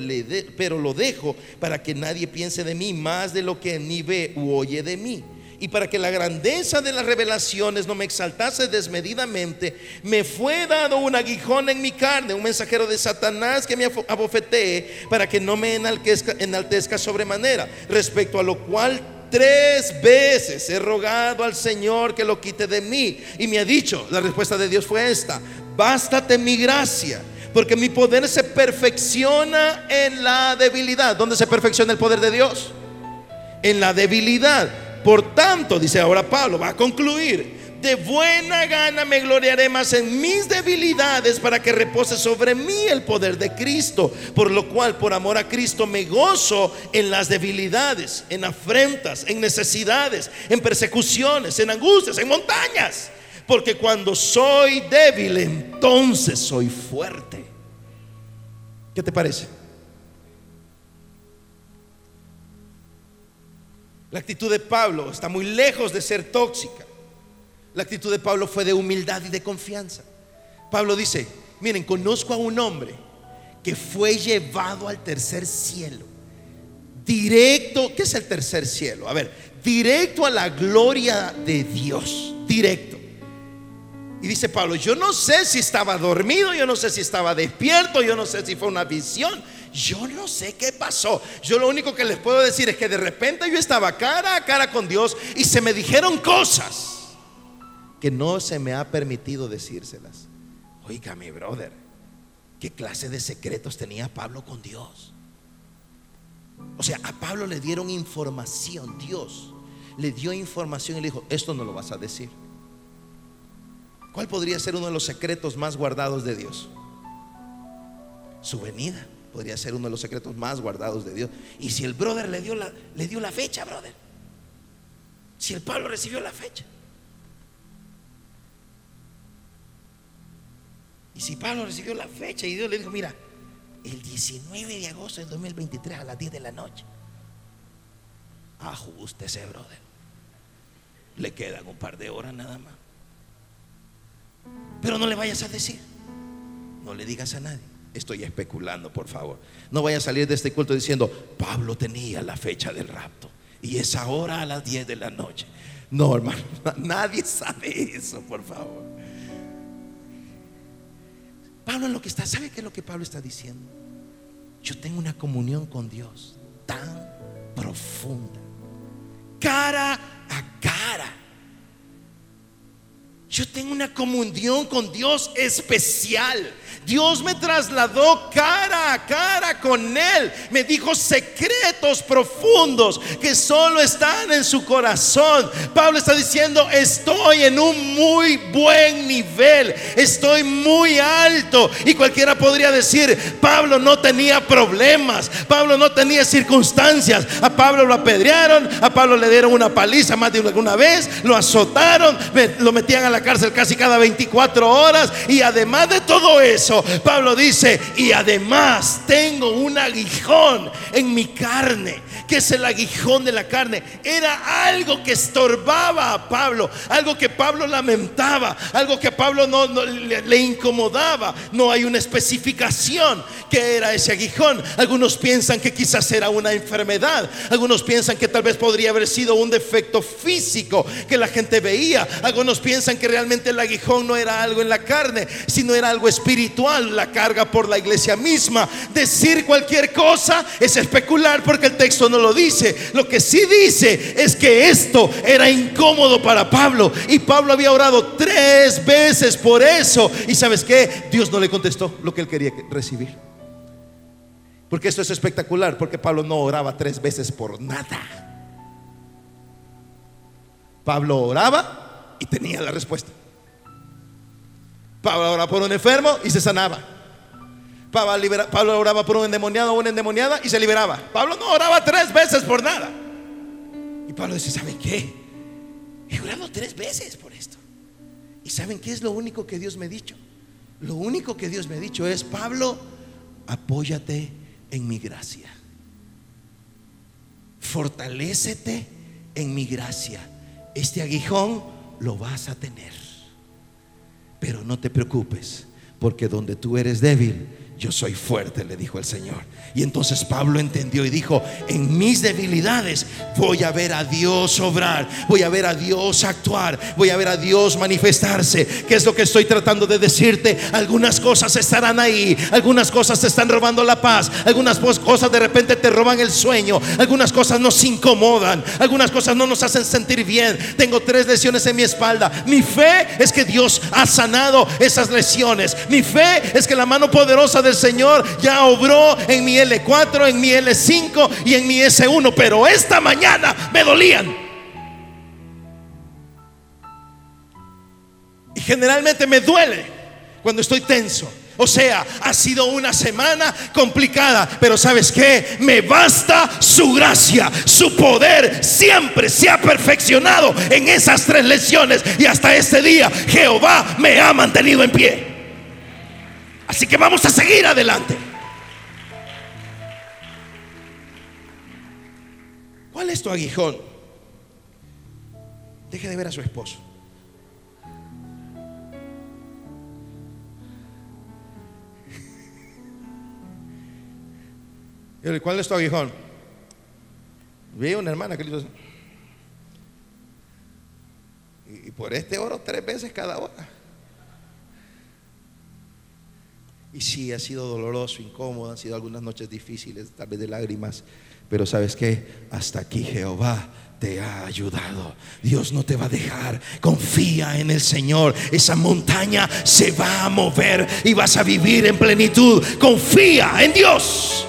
pero lo dejo para que nadie piense de mí más de lo que ni ve u oye de mí y para que la grandeza de las revelaciones no me exaltase desmedidamente, me fue dado un aguijón en mi carne, un mensajero de Satanás que me abofetee para que no me enaltezca, enaltezca sobremanera, respecto a lo cual tres veces he rogado al Señor que lo quite de mí. Y me ha dicho, la respuesta de Dios fue esta, bástate mi gracia. Porque mi poder se perfecciona en la debilidad. ¿Dónde se perfecciona el poder de Dios? En la debilidad. Por tanto, dice ahora Pablo, va a concluir, de buena gana me gloriaré más en mis debilidades para que repose sobre mí el poder de Cristo. Por lo cual, por amor a Cristo, me gozo en las debilidades, en afrentas, en necesidades, en persecuciones, en angustias, en montañas. Porque cuando soy débil, entonces soy fuerte. ¿Qué te parece? La actitud de Pablo está muy lejos de ser tóxica. La actitud de Pablo fue de humildad y de confianza. Pablo dice, miren, conozco a un hombre que fue llevado al tercer cielo. Directo, ¿qué es el tercer cielo? A ver, directo a la gloria de Dios, directo. Y dice Pablo, yo no sé si estaba dormido, yo no sé si estaba despierto, yo no sé si fue una visión, yo no sé qué pasó. Yo lo único que les puedo decir es que de repente yo estaba cara a cara con Dios y se me dijeron cosas que no se me ha permitido decírselas. Oiga, mi brother, ¿qué clase de secretos tenía Pablo con Dios? O sea, a Pablo le dieron información, Dios le dio información y le dijo, esto no lo vas a decir. ¿Cuál podría ser uno de los secretos más guardados de Dios? Su venida podría ser uno de los secretos más guardados de Dios. Y si el brother le dio la, le dio la fecha, brother. Si el Pablo recibió la fecha. Y si Pablo recibió la fecha y Dios le dijo, mira, el 19 de agosto del 2023 a las 10 de la noche, ese brother. Le quedan un par de horas nada más. Pero no le vayas a decir, no le digas a nadie. Estoy especulando, por favor. No vaya a salir de este culto diciendo, Pablo tenía la fecha del rapto y es ahora a las 10 de la noche. No, hermano, nadie sabe eso, por favor. Pablo lo que está, ¿sabe qué es lo que Pablo está diciendo? Yo tengo una comunión con Dios tan profunda, cara a cara yo tengo una comunión con Dios especial. Dios me trasladó cara a cara con Él. Me dijo secretos profundos que solo están en su corazón. Pablo está diciendo, estoy en un muy buen nivel, estoy muy alto. Y cualquiera podría decir, Pablo no tenía problemas, Pablo no tenía circunstancias. A Pablo lo apedrearon, a Pablo le dieron una paliza más de alguna vez, lo azotaron, lo metían a la cárcel casi cada 24 horas. Y además de todo eso, Pablo dice, y además tengo un aguijón en mi que es el aguijón de la carne? Era algo que estorbaba a Pablo, algo que Pablo lamentaba, algo que Pablo no, le, le, incomodaba. No hay una especificación que era ese aguijón. Algunos piensan que quizás era una enfermedad, algunos piensan que tal vez podría haber sido un defecto físico que la gente veía, algunos piensan que realmente el aguijón no era algo en la carne, sino era algo espiritual, la carga por la iglesia misma. Decir cualquier cosa es especular porque el texto no lo dice. Lo que sí dice es que esto era incómodo para Pablo y Pablo había orado tres veces por eso. Y sabes que Dios no le contestó lo que él quería recibir. Porque esto es espectacular, porque Pablo no oraba tres veces por nada. Pablo oraba y tenía la respuesta. Pablo oraba por un enfermo y se sanaba. Pablo, oraba por un endemoniado o una endemoniada y se liberaba. Pablo no oraba tres veces por nada. Y Pablo dice, ¿saben qué? He orado tres veces por esto. ¿Y saben qué es lo único que Dios me ha dicho? Lo único que Dios me ha dicho es, Pablo, apóyate en mi gracia. Fortalécete en mi gracia. Este aguijón lo vas a tener. Pero no te preocupes, porque donde tú eres débil, yo soy fuerte, le dijo el Señor. Y entonces Pablo entendió y dijo, en mis debilidades voy a ver a Dios obrar, voy a ver a Dios actuar, voy a ver a Dios manifestarse. ¿Qué es lo que estoy tratando de decirte? Algunas cosas estarán ahí, algunas cosas te están robando la paz, algunas cosas de repente te roban el sueño, algunas cosas nos incomodan, algunas cosas no nos hacen sentir bien. Tengo tres lesiones en mi espalda. Mi fe es que Dios ha sanado esas lesiones. Mi fe es que la mano poderosa del Señor ya obró en mi L4, en mi L5 y en mi S1, pero esta mañana me dolían. Y generalmente me duele cuando estoy tenso. O sea, ha sido una semana complicada, pero ¿sabes qué? Me basta su gracia, su poder siempre se ha perfeccionado en esas tres lesiones y hasta este día Jehová me ha mantenido en pie. Así que vamos a seguir adelante. ¿Cuál es tu aguijón? Deje de ver a su esposo. ¿Cuál es tu aguijón? Vi una hermana que le y por este oro tres veces cada hora. Y sí, ha sido doloroso, incómodo, han sido algunas noches difíciles, tal vez de lágrimas. Pero sabes que hasta aquí Jehová te ha ayudado. Dios no te va a dejar. Confía en el Señor. Esa montaña se va a mover y vas a vivir en plenitud. Confía en Dios.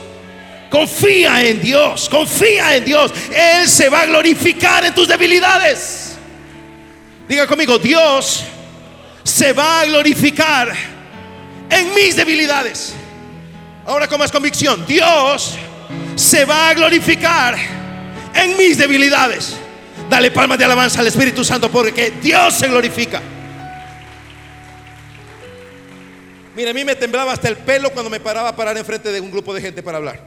Confía en Dios. Confía en Dios. Él se va a glorificar en tus debilidades. Diga conmigo, Dios se va a glorificar en mis debilidades. Ahora con más convicción, Dios se va a glorificar en mis debilidades. Dale palmas de alabanza al Espíritu Santo porque Dios se glorifica. Mira, a mí me temblaba hasta el pelo cuando me paraba a parar enfrente de un grupo de gente para hablar.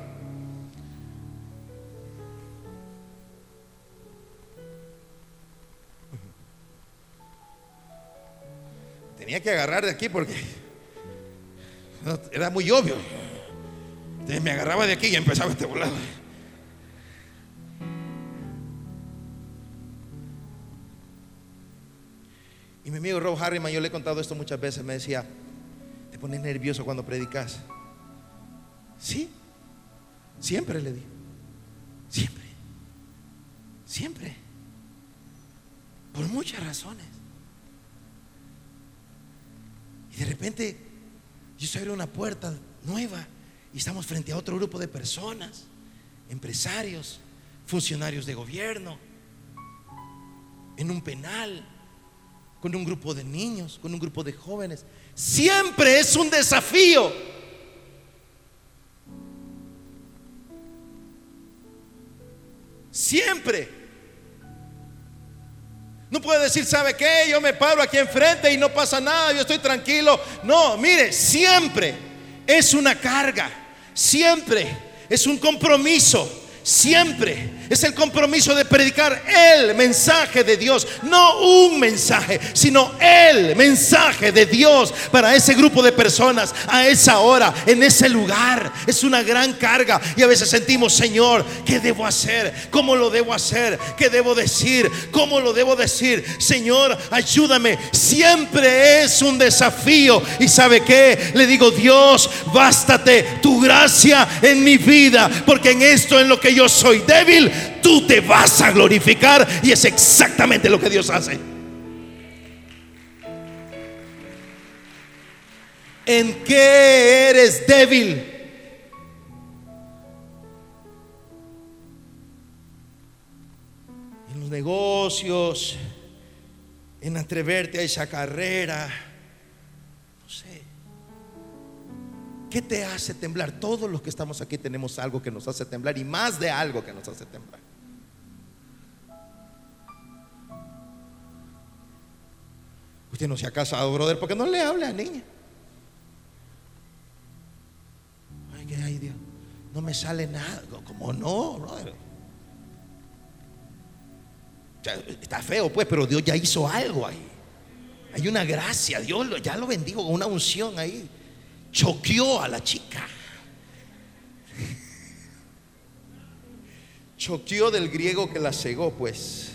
Tenía que agarrar de aquí porque era muy obvio. Entonces me agarraba de aquí y empezaba este volado. Y mi amigo Rob Harriman, yo le he contado esto muchas veces, me decía, ¿te pones nervioso cuando predicas? Sí, siempre le di. Siempre. Siempre. Por muchas razones. Y de repente yo se abre una puerta nueva Y estamos frente a otro grupo de personas, empresarios, funcionarios de gobierno, en un penal, con un grupo de niños, con un grupo de jóvenes. Siempre es un desafío. Siempre. No puede decir, ¿sabe qué? Yo me paro aquí enfrente y no pasa nada, yo estoy tranquilo. No, mire, siempre es una carga, siempre es un compromiso siempre es el compromiso de predicar el mensaje de Dios, no un mensaje, sino el mensaje de Dios para ese grupo de personas a esa hora, en ese lugar. Es una gran carga y a veces sentimos, Señor, ¿qué debo hacer? ¿Cómo lo debo hacer? ¿Qué debo decir? ¿Cómo lo debo decir? Señor, ayúdame. Siempre es un desafío y sabe que le digo, Dios, bástate tu gracia en mi vida, porque en esto en lo que yo soy débil, tú te vas a glorificar y es exactamente lo que Dios hace. ¿En qué eres débil? En los negocios, en atreverte a esa carrera ¿Qué te hace temblar? Todos los que estamos aquí tenemos algo que nos hace temblar y más de algo que nos hace temblar. Usted no se ha casado, brother, porque no le habla a niña. Ay, ay, Dios, no me sale nada. Como no, brother? está feo, pues, pero Dios ya hizo algo ahí. Hay una gracia, Dios ya lo bendigo con una unción ahí choqueó a la chica. Choqueó del griego que la cegó, pues,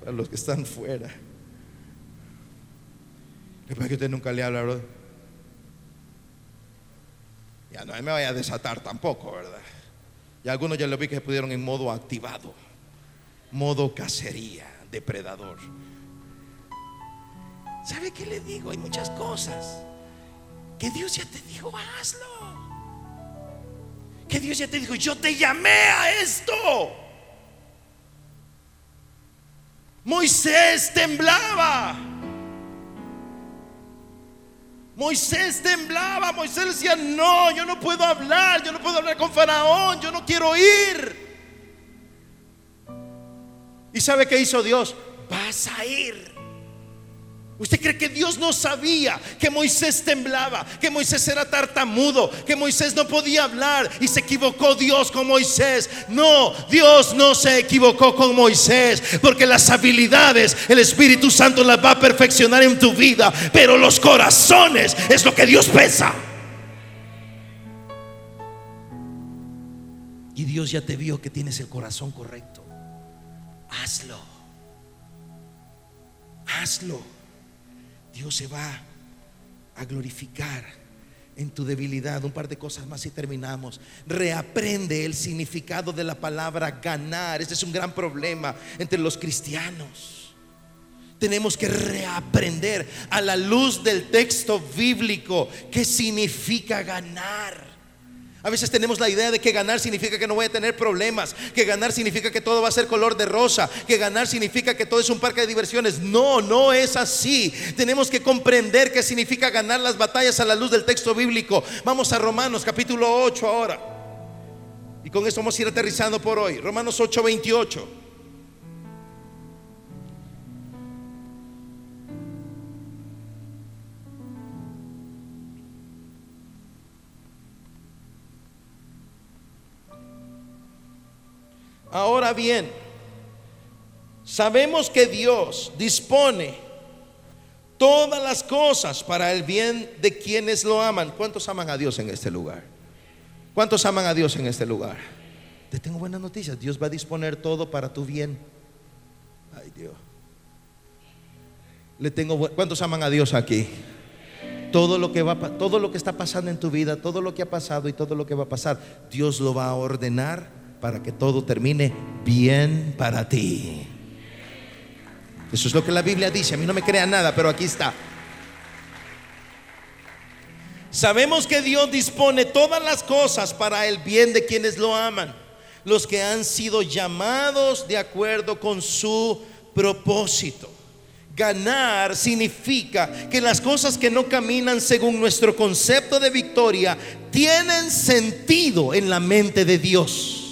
para los que están fuera. Después que usted nunca le habla. Ya no me vaya a desatar tampoco, ¿verdad? Y algunos ya lo vi que se pudieron en modo activado, modo cacería, depredador. ¿Sabe qué le digo? Hay muchas cosas que Dios ya te dijo, hazlo. Que Dios ya te dijo, yo te llamé a esto. Moisés temblaba. Moisés temblaba. Moisés decía, no, yo no puedo hablar. Yo no puedo hablar con Faraón. Yo no quiero ir. ¿Y sabe qué hizo Dios? Vas a ir. ¿Usted cree que Dios no sabía que Moisés temblaba, que Moisés era tartamudo, que Moisés no podía hablar y se equivocó Dios con Moisés? No, Dios no se equivocó con Moisés, porque las habilidades el Espíritu Santo las va a perfeccionar en tu vida, pero los corazones es lo que Dios pesa. Y Dios ya te vio que tienes el corazón correcto. Hazlo. Hazlo. Dios se va a glorificar en tu debilidad. Un par de cosas más y terminamos. Reaprende el significado de la palabra ganar. Este es un gran problema entre los cristianos. Tenemos que reaprender a la luz del texto bíblico qué significa ganar. A veces tenemos la idea de que ganar significa que no voy a tener problemas, que ganar significa que todo va a ser color de rosa, que ganar significa que todo es un parque de diversiones. No, no es así. Tenemos que comprender qué significa ganar las batallas a la luz del texto bíblico. Vamos a Romanos capítulo 8 ahora. Y con esto vamos a ir aterrizando por hoy. Romanos 8, 28. Ahora bien, sabemos que Dios dispone todas las cosas para el bien de quienes lo aman. ¿Cuántos aman a Dios en este lugar? ¿Cuántos aman a Dios en este lugar? Te tengo buenas noticias. Dios va a disponer todo para tu bien. Ay Dios. Le tengo ¿Cuántos aman a Dios aquí? Todo lo que va todo lo que está pasando en tu vida, todo lo que ha pasado y todo lo que va a pasar, Dios lo va a ordenar para que todo termine bien para ti. Eso es lo que la Biblia dice. A mí no me crea nada, pero aquí está. Sabemos que Dios dispone todas las cosas para el bien de quienes lo aman, los que han sido llamados de acuerdo con su propósito. Ganar significa que las cosas que no caminan según nuestro concepto de victoria tienen sentido en la mente de Dios.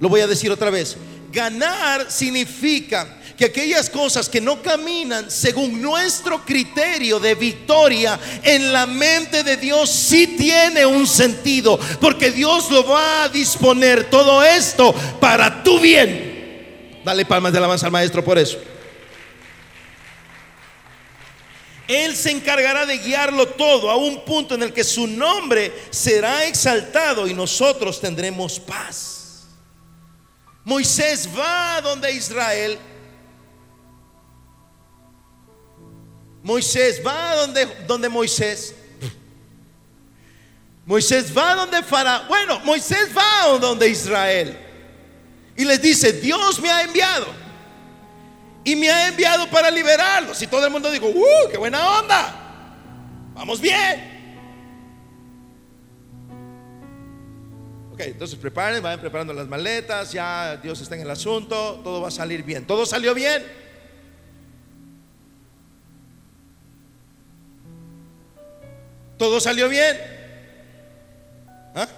Lo voy a decir otra vez. Ganar significa que aquellas cosas que no caminan según nuestro criterio de victoria en la mente de Dios sí tiene un sentido, porque Dios lo va a disponer todo esto para tu bien. Dale palmas de alabanza al maestro por eso. Él se encargará de guiarlo todo a un punto en el que su nombre será exaltado y nosotros tendremos paz. Moisés va donde Israel. Moisés va donde, donde Moisés. Moisés va donde Faraón. Bueno, Moisés va donde Israel. Y les dice, Dios me ha enviado y me ha enviado para liberarlos. Y todo el mundo dijo, ¡uh, qué buena onda! Vamos bien. Ok, entonces preparen, vayan preparando las maletas, ya Dios está en el asunto, todo va a salir bien. ¿Todo salió bien? ¿Todo salió bien? ¿Ah?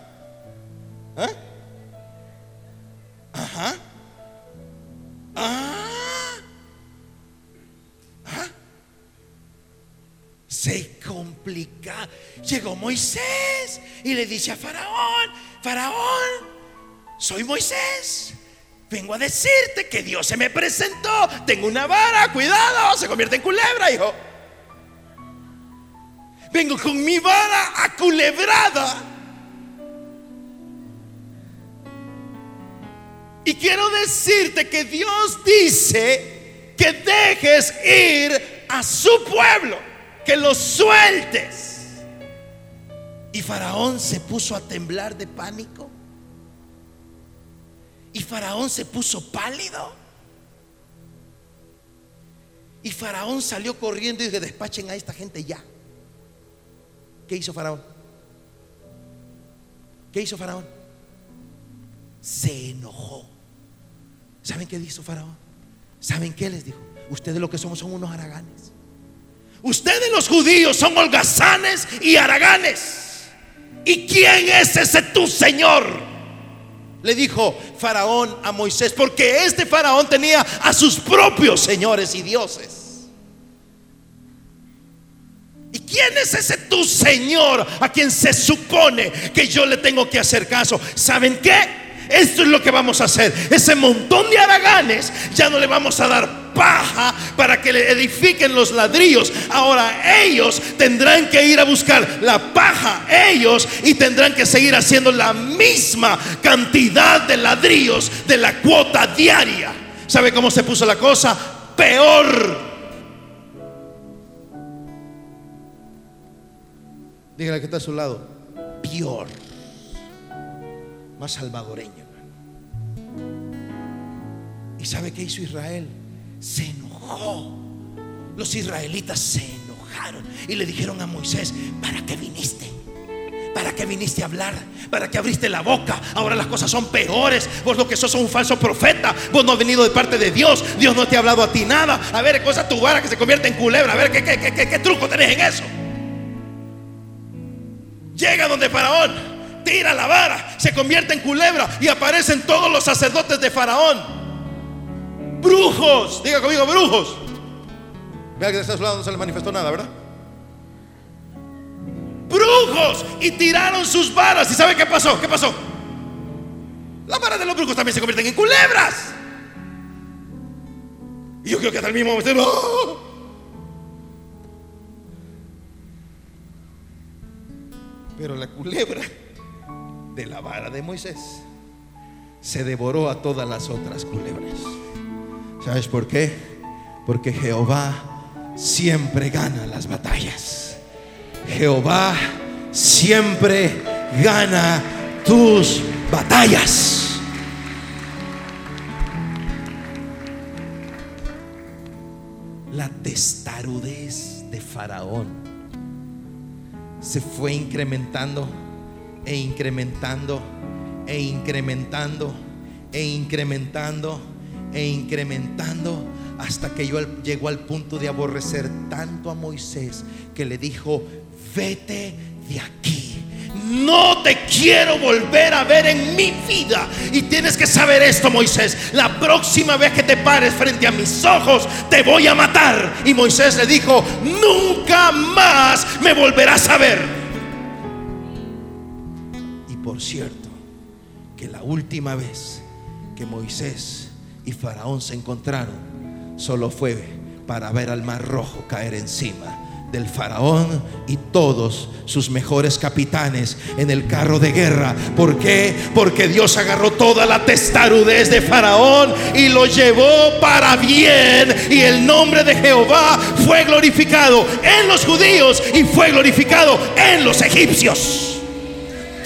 ¿Ah? Ajá. Ah. se complica. Llegó Moisés y le dice a Faraón, Faraón, soy Moisés. Vengo a decirte que Dios se me presentó. Tengo una vara, cuidado, se convierte en culebra, hijo. Vengo con mi vara aculebrada. Y quiero decirte que Dios dice que dejes ir a su pueblo que los sueltes. Y Faraón se puso a temblar de pánico. Y Faraón se puso pálido. Y Faraón salió corriendo y dije, despachen a esta gente ya. ¿Qué hizo Faraón? ¿Qué hizo Faraón? Se enojó. ¿Saben qué hizo Faraón? ¿Saben qué les dijo? Ustedes lo que somos son unos haraganes. Ustedes los judíos son holgazanes y haraganes. ¿Y quién es ese tu Señor? Le dijo Faraón a Moisés, porque este Faraón tenía a sus propios señores y dioses. ¿Y quién es ese tu Señor a quien se supone que yo le tengo que hacer caso? ¿Saben qué? Esto es lo que vamos a hacer. Ese montón de araganes ya no le vamos a dar paja para que le edifiquen los ladrillos. Ahora ellos tendrán que ir a buscar la paja, ellos, y tendrán que seguir haciendo la misma cantidad de ladrillos de la cuota diaria. ¿Sabe cómo se puso la cosa? Peor. Dígale que está a su lado. Peor más salvadoreño. ¿Y sabe qué hizo Israel? Se enojó. Los israelitas se enojaron y le dijeron a Moisés, ¿para qué viniste? ¿Para qué viniste a hablar? ¿Para qué abriste la boca? Ahora las cosas son peores. Vos lo que sos un falso profeta. Vos no has venido de parte de Dios. Dios no te ha hablado a ti nada. A ver, cosa tu vara que se convierte en culebra. A ver, ¿qué, qué, qué, qué truco tenés en eso? Llega donde Faraón tira la vara, se convierte en culebra y aparecen todos los sacerdotes de Faraón. Brujos, diga conmigo, brujos. Vea que de este lado no se le manifestó nada, ¿verdad? Brujos y tiraron sus varas. ¿Y sabe qué pasó? ¿Qué pasó? Las varas de los brujos también se convierten en culebras. Y yo creo que hasta el mismo momento. Pero la culebra de la vara de Moisés se devoró a todas las otras culebras. ¿Sabes por qué? Porque Jehová siempre gana las batallas. Jehová siempre gana tus batallas. La testarudez de Faraón se fue incrementando e incrementando e incrementando e incrementando e incrementando hasta que yo llegó al punto de aborrecer tanto a Moisés que le dijo, vete de aquí. No te quiero volver a ver en mi vida. Y tienes que saber esto, Moisés. La próxima vez que te pares frente a mis ojos, te voy a matar. Y Moisés le dijo, nunca más me volverás a ver. Cierto, que la última vez que Moisés y Faraón se encontraron, solo fue para ver al mar rojo caer encima del faraón y todos sus mejores capitanes en el carro de guerra. ¿Por qué? Porque Dios agarró toda la testarudez de faraón y lo llevó para bien. Y el nombre de Jehová fue glorificado en los judíos y fue glorificado en los egipcios.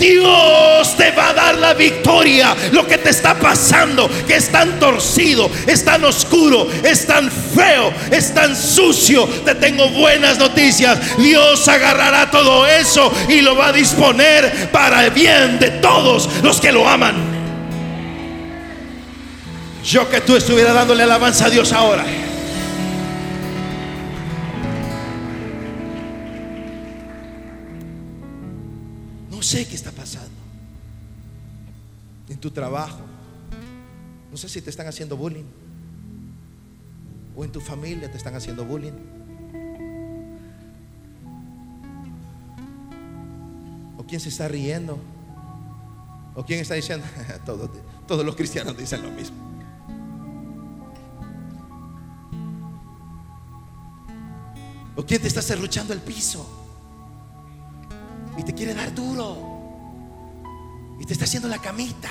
Dios te va a dar la victoria. Lo que te está pasando, que es tan torcido, es tan oscuro, es tan feo, es tan sucio. Te tengo buenas noticias. Dios agarrará todo eso y lo va a disponer para el bien de todos los que lo aman. Yo que tú estuviera dándole alabanza a Dios ahora. Sé qué está pasando. En tu trabajo. No sé si te están haciendo bullying. O en tu familia te están haciendo bullying. O quién se está riendo. O quién está diciendo, todos, todos los cristianos dicen lo mismo. O quién te está cerruchando el piso y te quiere dar duro y te está haciendo la camita.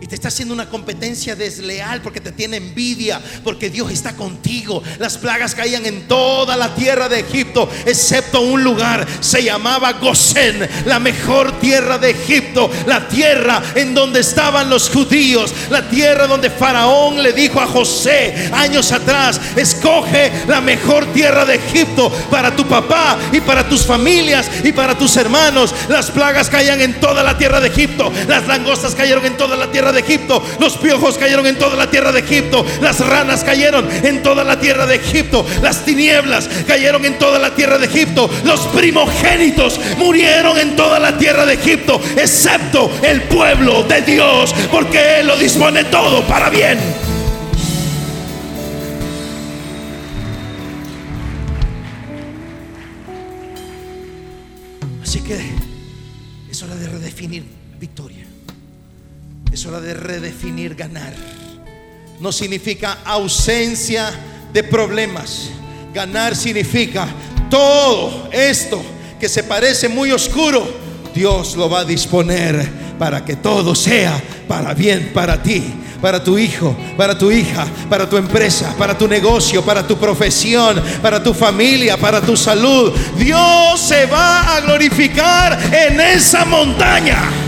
Y te está haciendo una competencia desleal porque te tiene envidia, porque Dios está contigo. Las plagas caían en toda la tierra de Egipto, excepto un lugar, se llamaba Gosén, la mejor tierra de Egipto, la tierra en donde estaban los judíos, la tierra donde Faraón le dijo a José años atrás, escoge la mejor tierra de Egipto para tu papá y para tus familias y para tus hermanos. Las plagas caían en toda la tierra de Egipto, las langostas cayeron en toda la tierra de Egipto, los piojos cayeron en toda la tierra de Egipto, las ranas cayeron en toda la tierra de Egipto, las tinieblas cayeron en toda la tierra de Egipto, los primogénitos murieron en toda la tierra de Egipto, excepto el pueblo de Dios, porque Él lo dispone todo para bien. Así que es hora de redefinir victoria. Es hora de redefinir ganar. No significa ausencia de problemas. Ganar significa todo esto que se parece muy oscuro. Dios lo va a disponer para que todo sea para bien para ti, para tu hijo, para tu hija, para tu empresa, para tu negocio, para tu profesión, para tu familia, para tu salud. Dios se va a glorificar en esa montaña.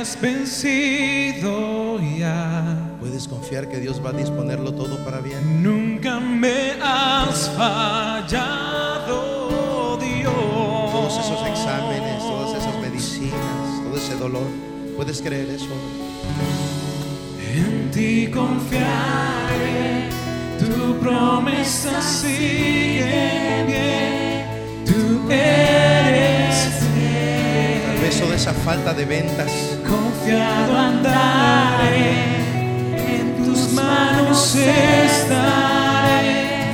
has vencido ya. Puedes confiar que Dios va a disponerlo todo para bien. Nunca me has fallado, Dios. Todos esos exámenes, todas esas medicinas, todo ese dolor. ¿Puedes creer eso? En ti confiaré, tu promesa sigue bien, tú eres toda esa falta de ventas, Confiado andaré, en tus manos estaré,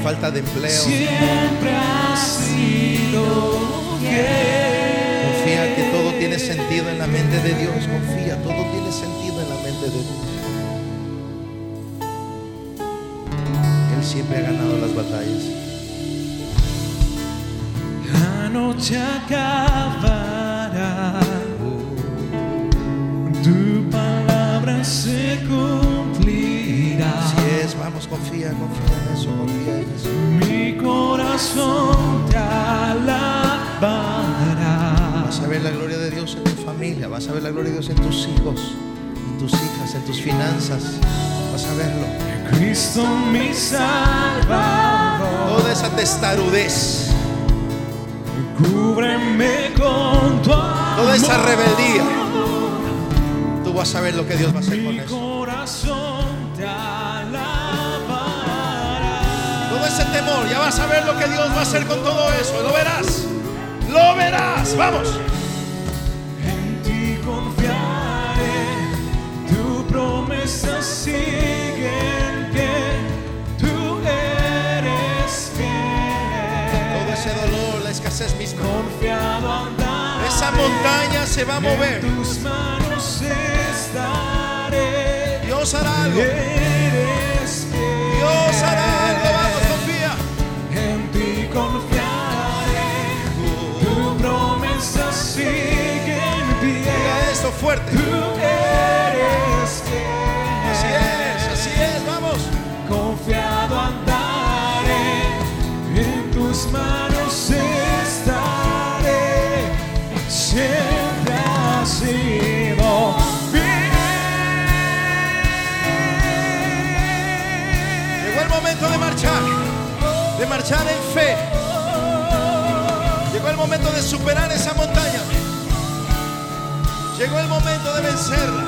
falta de empleo. siempre has sido fiel. Confía que todo tiene sentido en la mente de Dios. Confía, todo tiene sentido en la mente de Dios. Él siempre ha ganado las batallas. La noche acabará, se cumplirá. Así es, vamos, confía, confía en eso, confía en eso. Mi corazón te alabará. Vas a ver la gloria de Dios en tu familia, vas a ver la gloria de Dios en tus hijos, en tus hijas, en tus finanzas. Vas a verlo. Cristo mi Salvador, Toda esa testarudez, cúbreme con tu amor. toda esa rebeldía, vas a ver lo que Dios va a hacer con eso. Todo ese temor, ya vas a ver lo que Dios va a hacer con todo eso. Lo verás, lo verás. Vamos. En ti confiaré, tu promesa sigue en pie, tú eres fiel. Todo ese dolor, la escasez misma. Confiado Esa montaña se va a mover. tus manos estaré, Dios hará algo. eres fiel. Dios hará algo. Vamos, confía. En ti confiaré, tu promesa sigue en pie. Diga esto fuerte. Tú eres De marchar en fe. Llegó el momento de superar esa montaña. Llegó el momento de vencerla.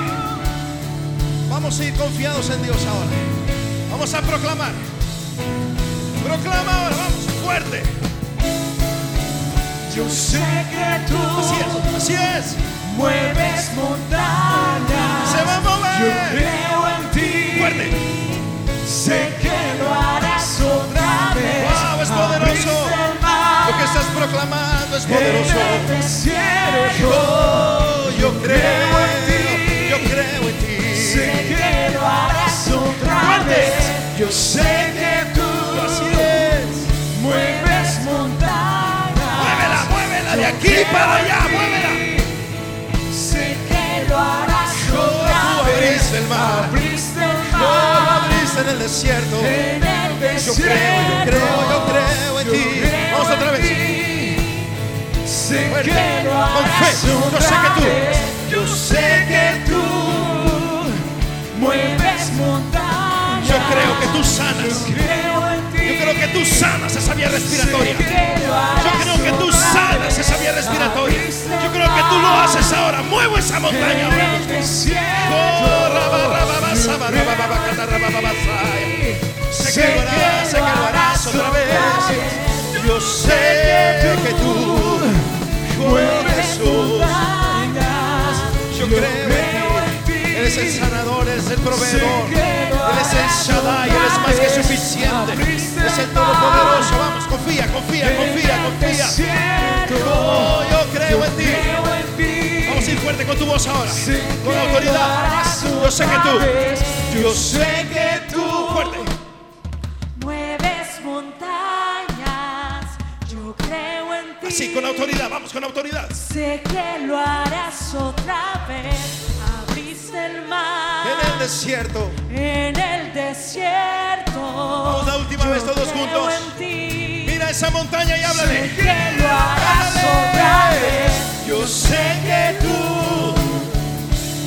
Vamos a ir confiados en Dios ahora. Vamos a proclamar. Proclama ahora, vamos, fuerte. Yo sé que tú Así es, así es. mueves montañas. Se va a mover. Yo creo en ti. Fuerte. Sé que lo harás proclamando es poderoso. Oh, yo creo en ti. Yo creo en ti. Sé que lo harás otra vez. Yo sé que tú mueves montañas. Muévela, muévela de aquí para allá, muévela. Sé que lo harás otra tú vez. abriste el mar. Abriste el mar. abriste en el desierto. En el Yo creo, yo creo, yo creo en Yo ti. Vamos otra vez. Sé Fuerte. que lo Con harás fe. Yo sé que tú- vez. Yo sé que tú mueves montañas. Yo creo que tú sanas. Yo creo en ti. Yo creo que tú sanas esa vía respiratoria. Yo creo que tú sanas esa vía respiratoria. Yo creo que tú lo haces ahora. Muevo esa montaña ahora. Sé que lo harás, sé que lo harás otra vez. Yo sé que tú, Jesús, yo creo en ti. Eres el sanador, eres el proveedor. Eres el Shaddai, eres más que suficiente. Eres el todopoderoso. Vamos, confía, confía, confía, confía. Oh, yo creo en ti. Vamos a ir fuerte con tu voz ahora. Con autoridad. Yo sé que tú. Yo sé que tú. Fuerte. Mueves montañas, Creo en ti. Así, con autoridad, vamos con autoridad. Sé que lo harás otra vez. Abriste el mar. En el desierto. En el desierto. Vamos la última Yo vez todos juntos. Mira esa montaña y háblale. Sé que lo harás otra vez. Yo sé que tú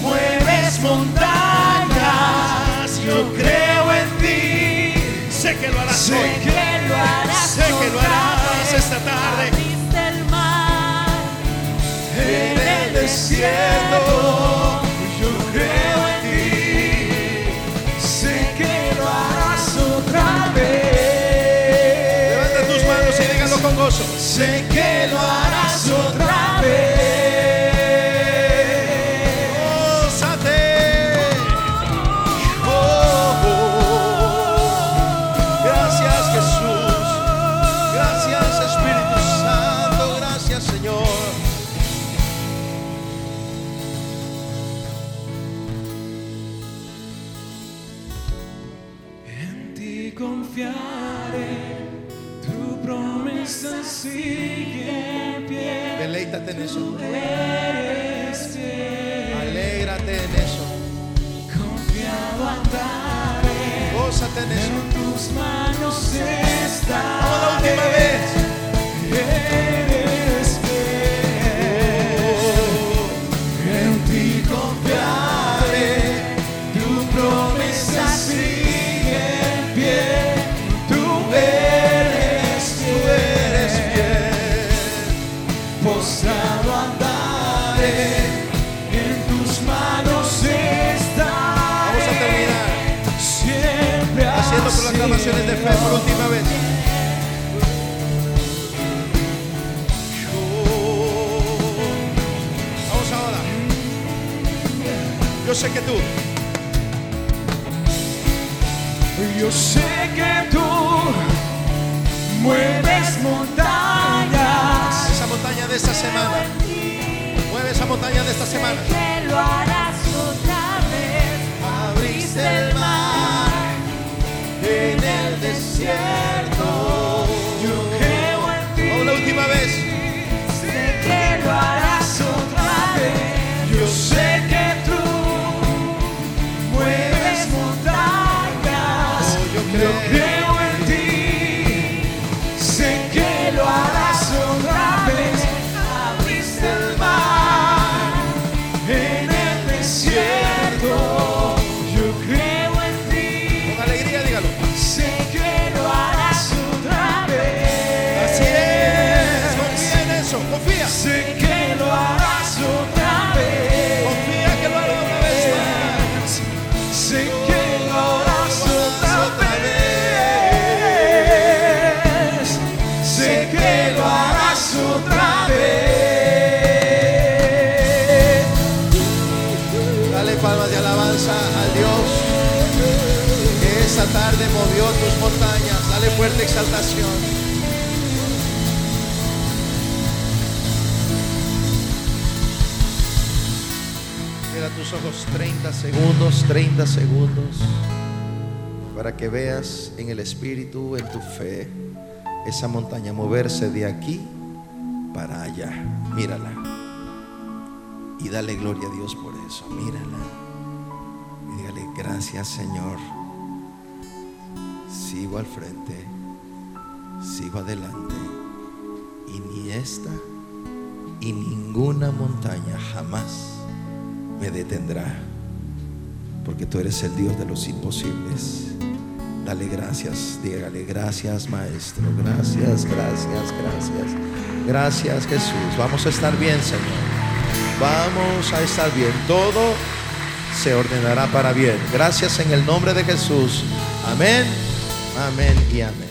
mueves montañas. Yo creo en ti. Sé que lo harás sé hoy. Que lo harás el sé que tú Yo sé que tú mueves montañas. esa montaña de esta semana, mueve esa montaña de esta semana. que lo harás otra vez. Abriste el mar en el desierto. Fuerte exaltación. Mira tus ojos 30 segundos, 30 segundos, para que veas en el Espíritu, en tu fe, esa montaña moverse de aquí para allá. Mírala. Y dale gloria a Dios por eso. Mírala. Y dígale, gracias Señor. Sigo al frente. Sigo adelante. Y ni esta y ninguna montaña jamás me detendrá. Porque tú eres el Dios de los imposibles. Dale gracias, dígale gracias Maestro, gracias, gracias, gracias. Gracias Jesús. Vamos a estar bien, Señor. Vamos a estar bien. Todo se ordenará para bien. Gracias en el nombre de Jesús. Amén, amén y amén.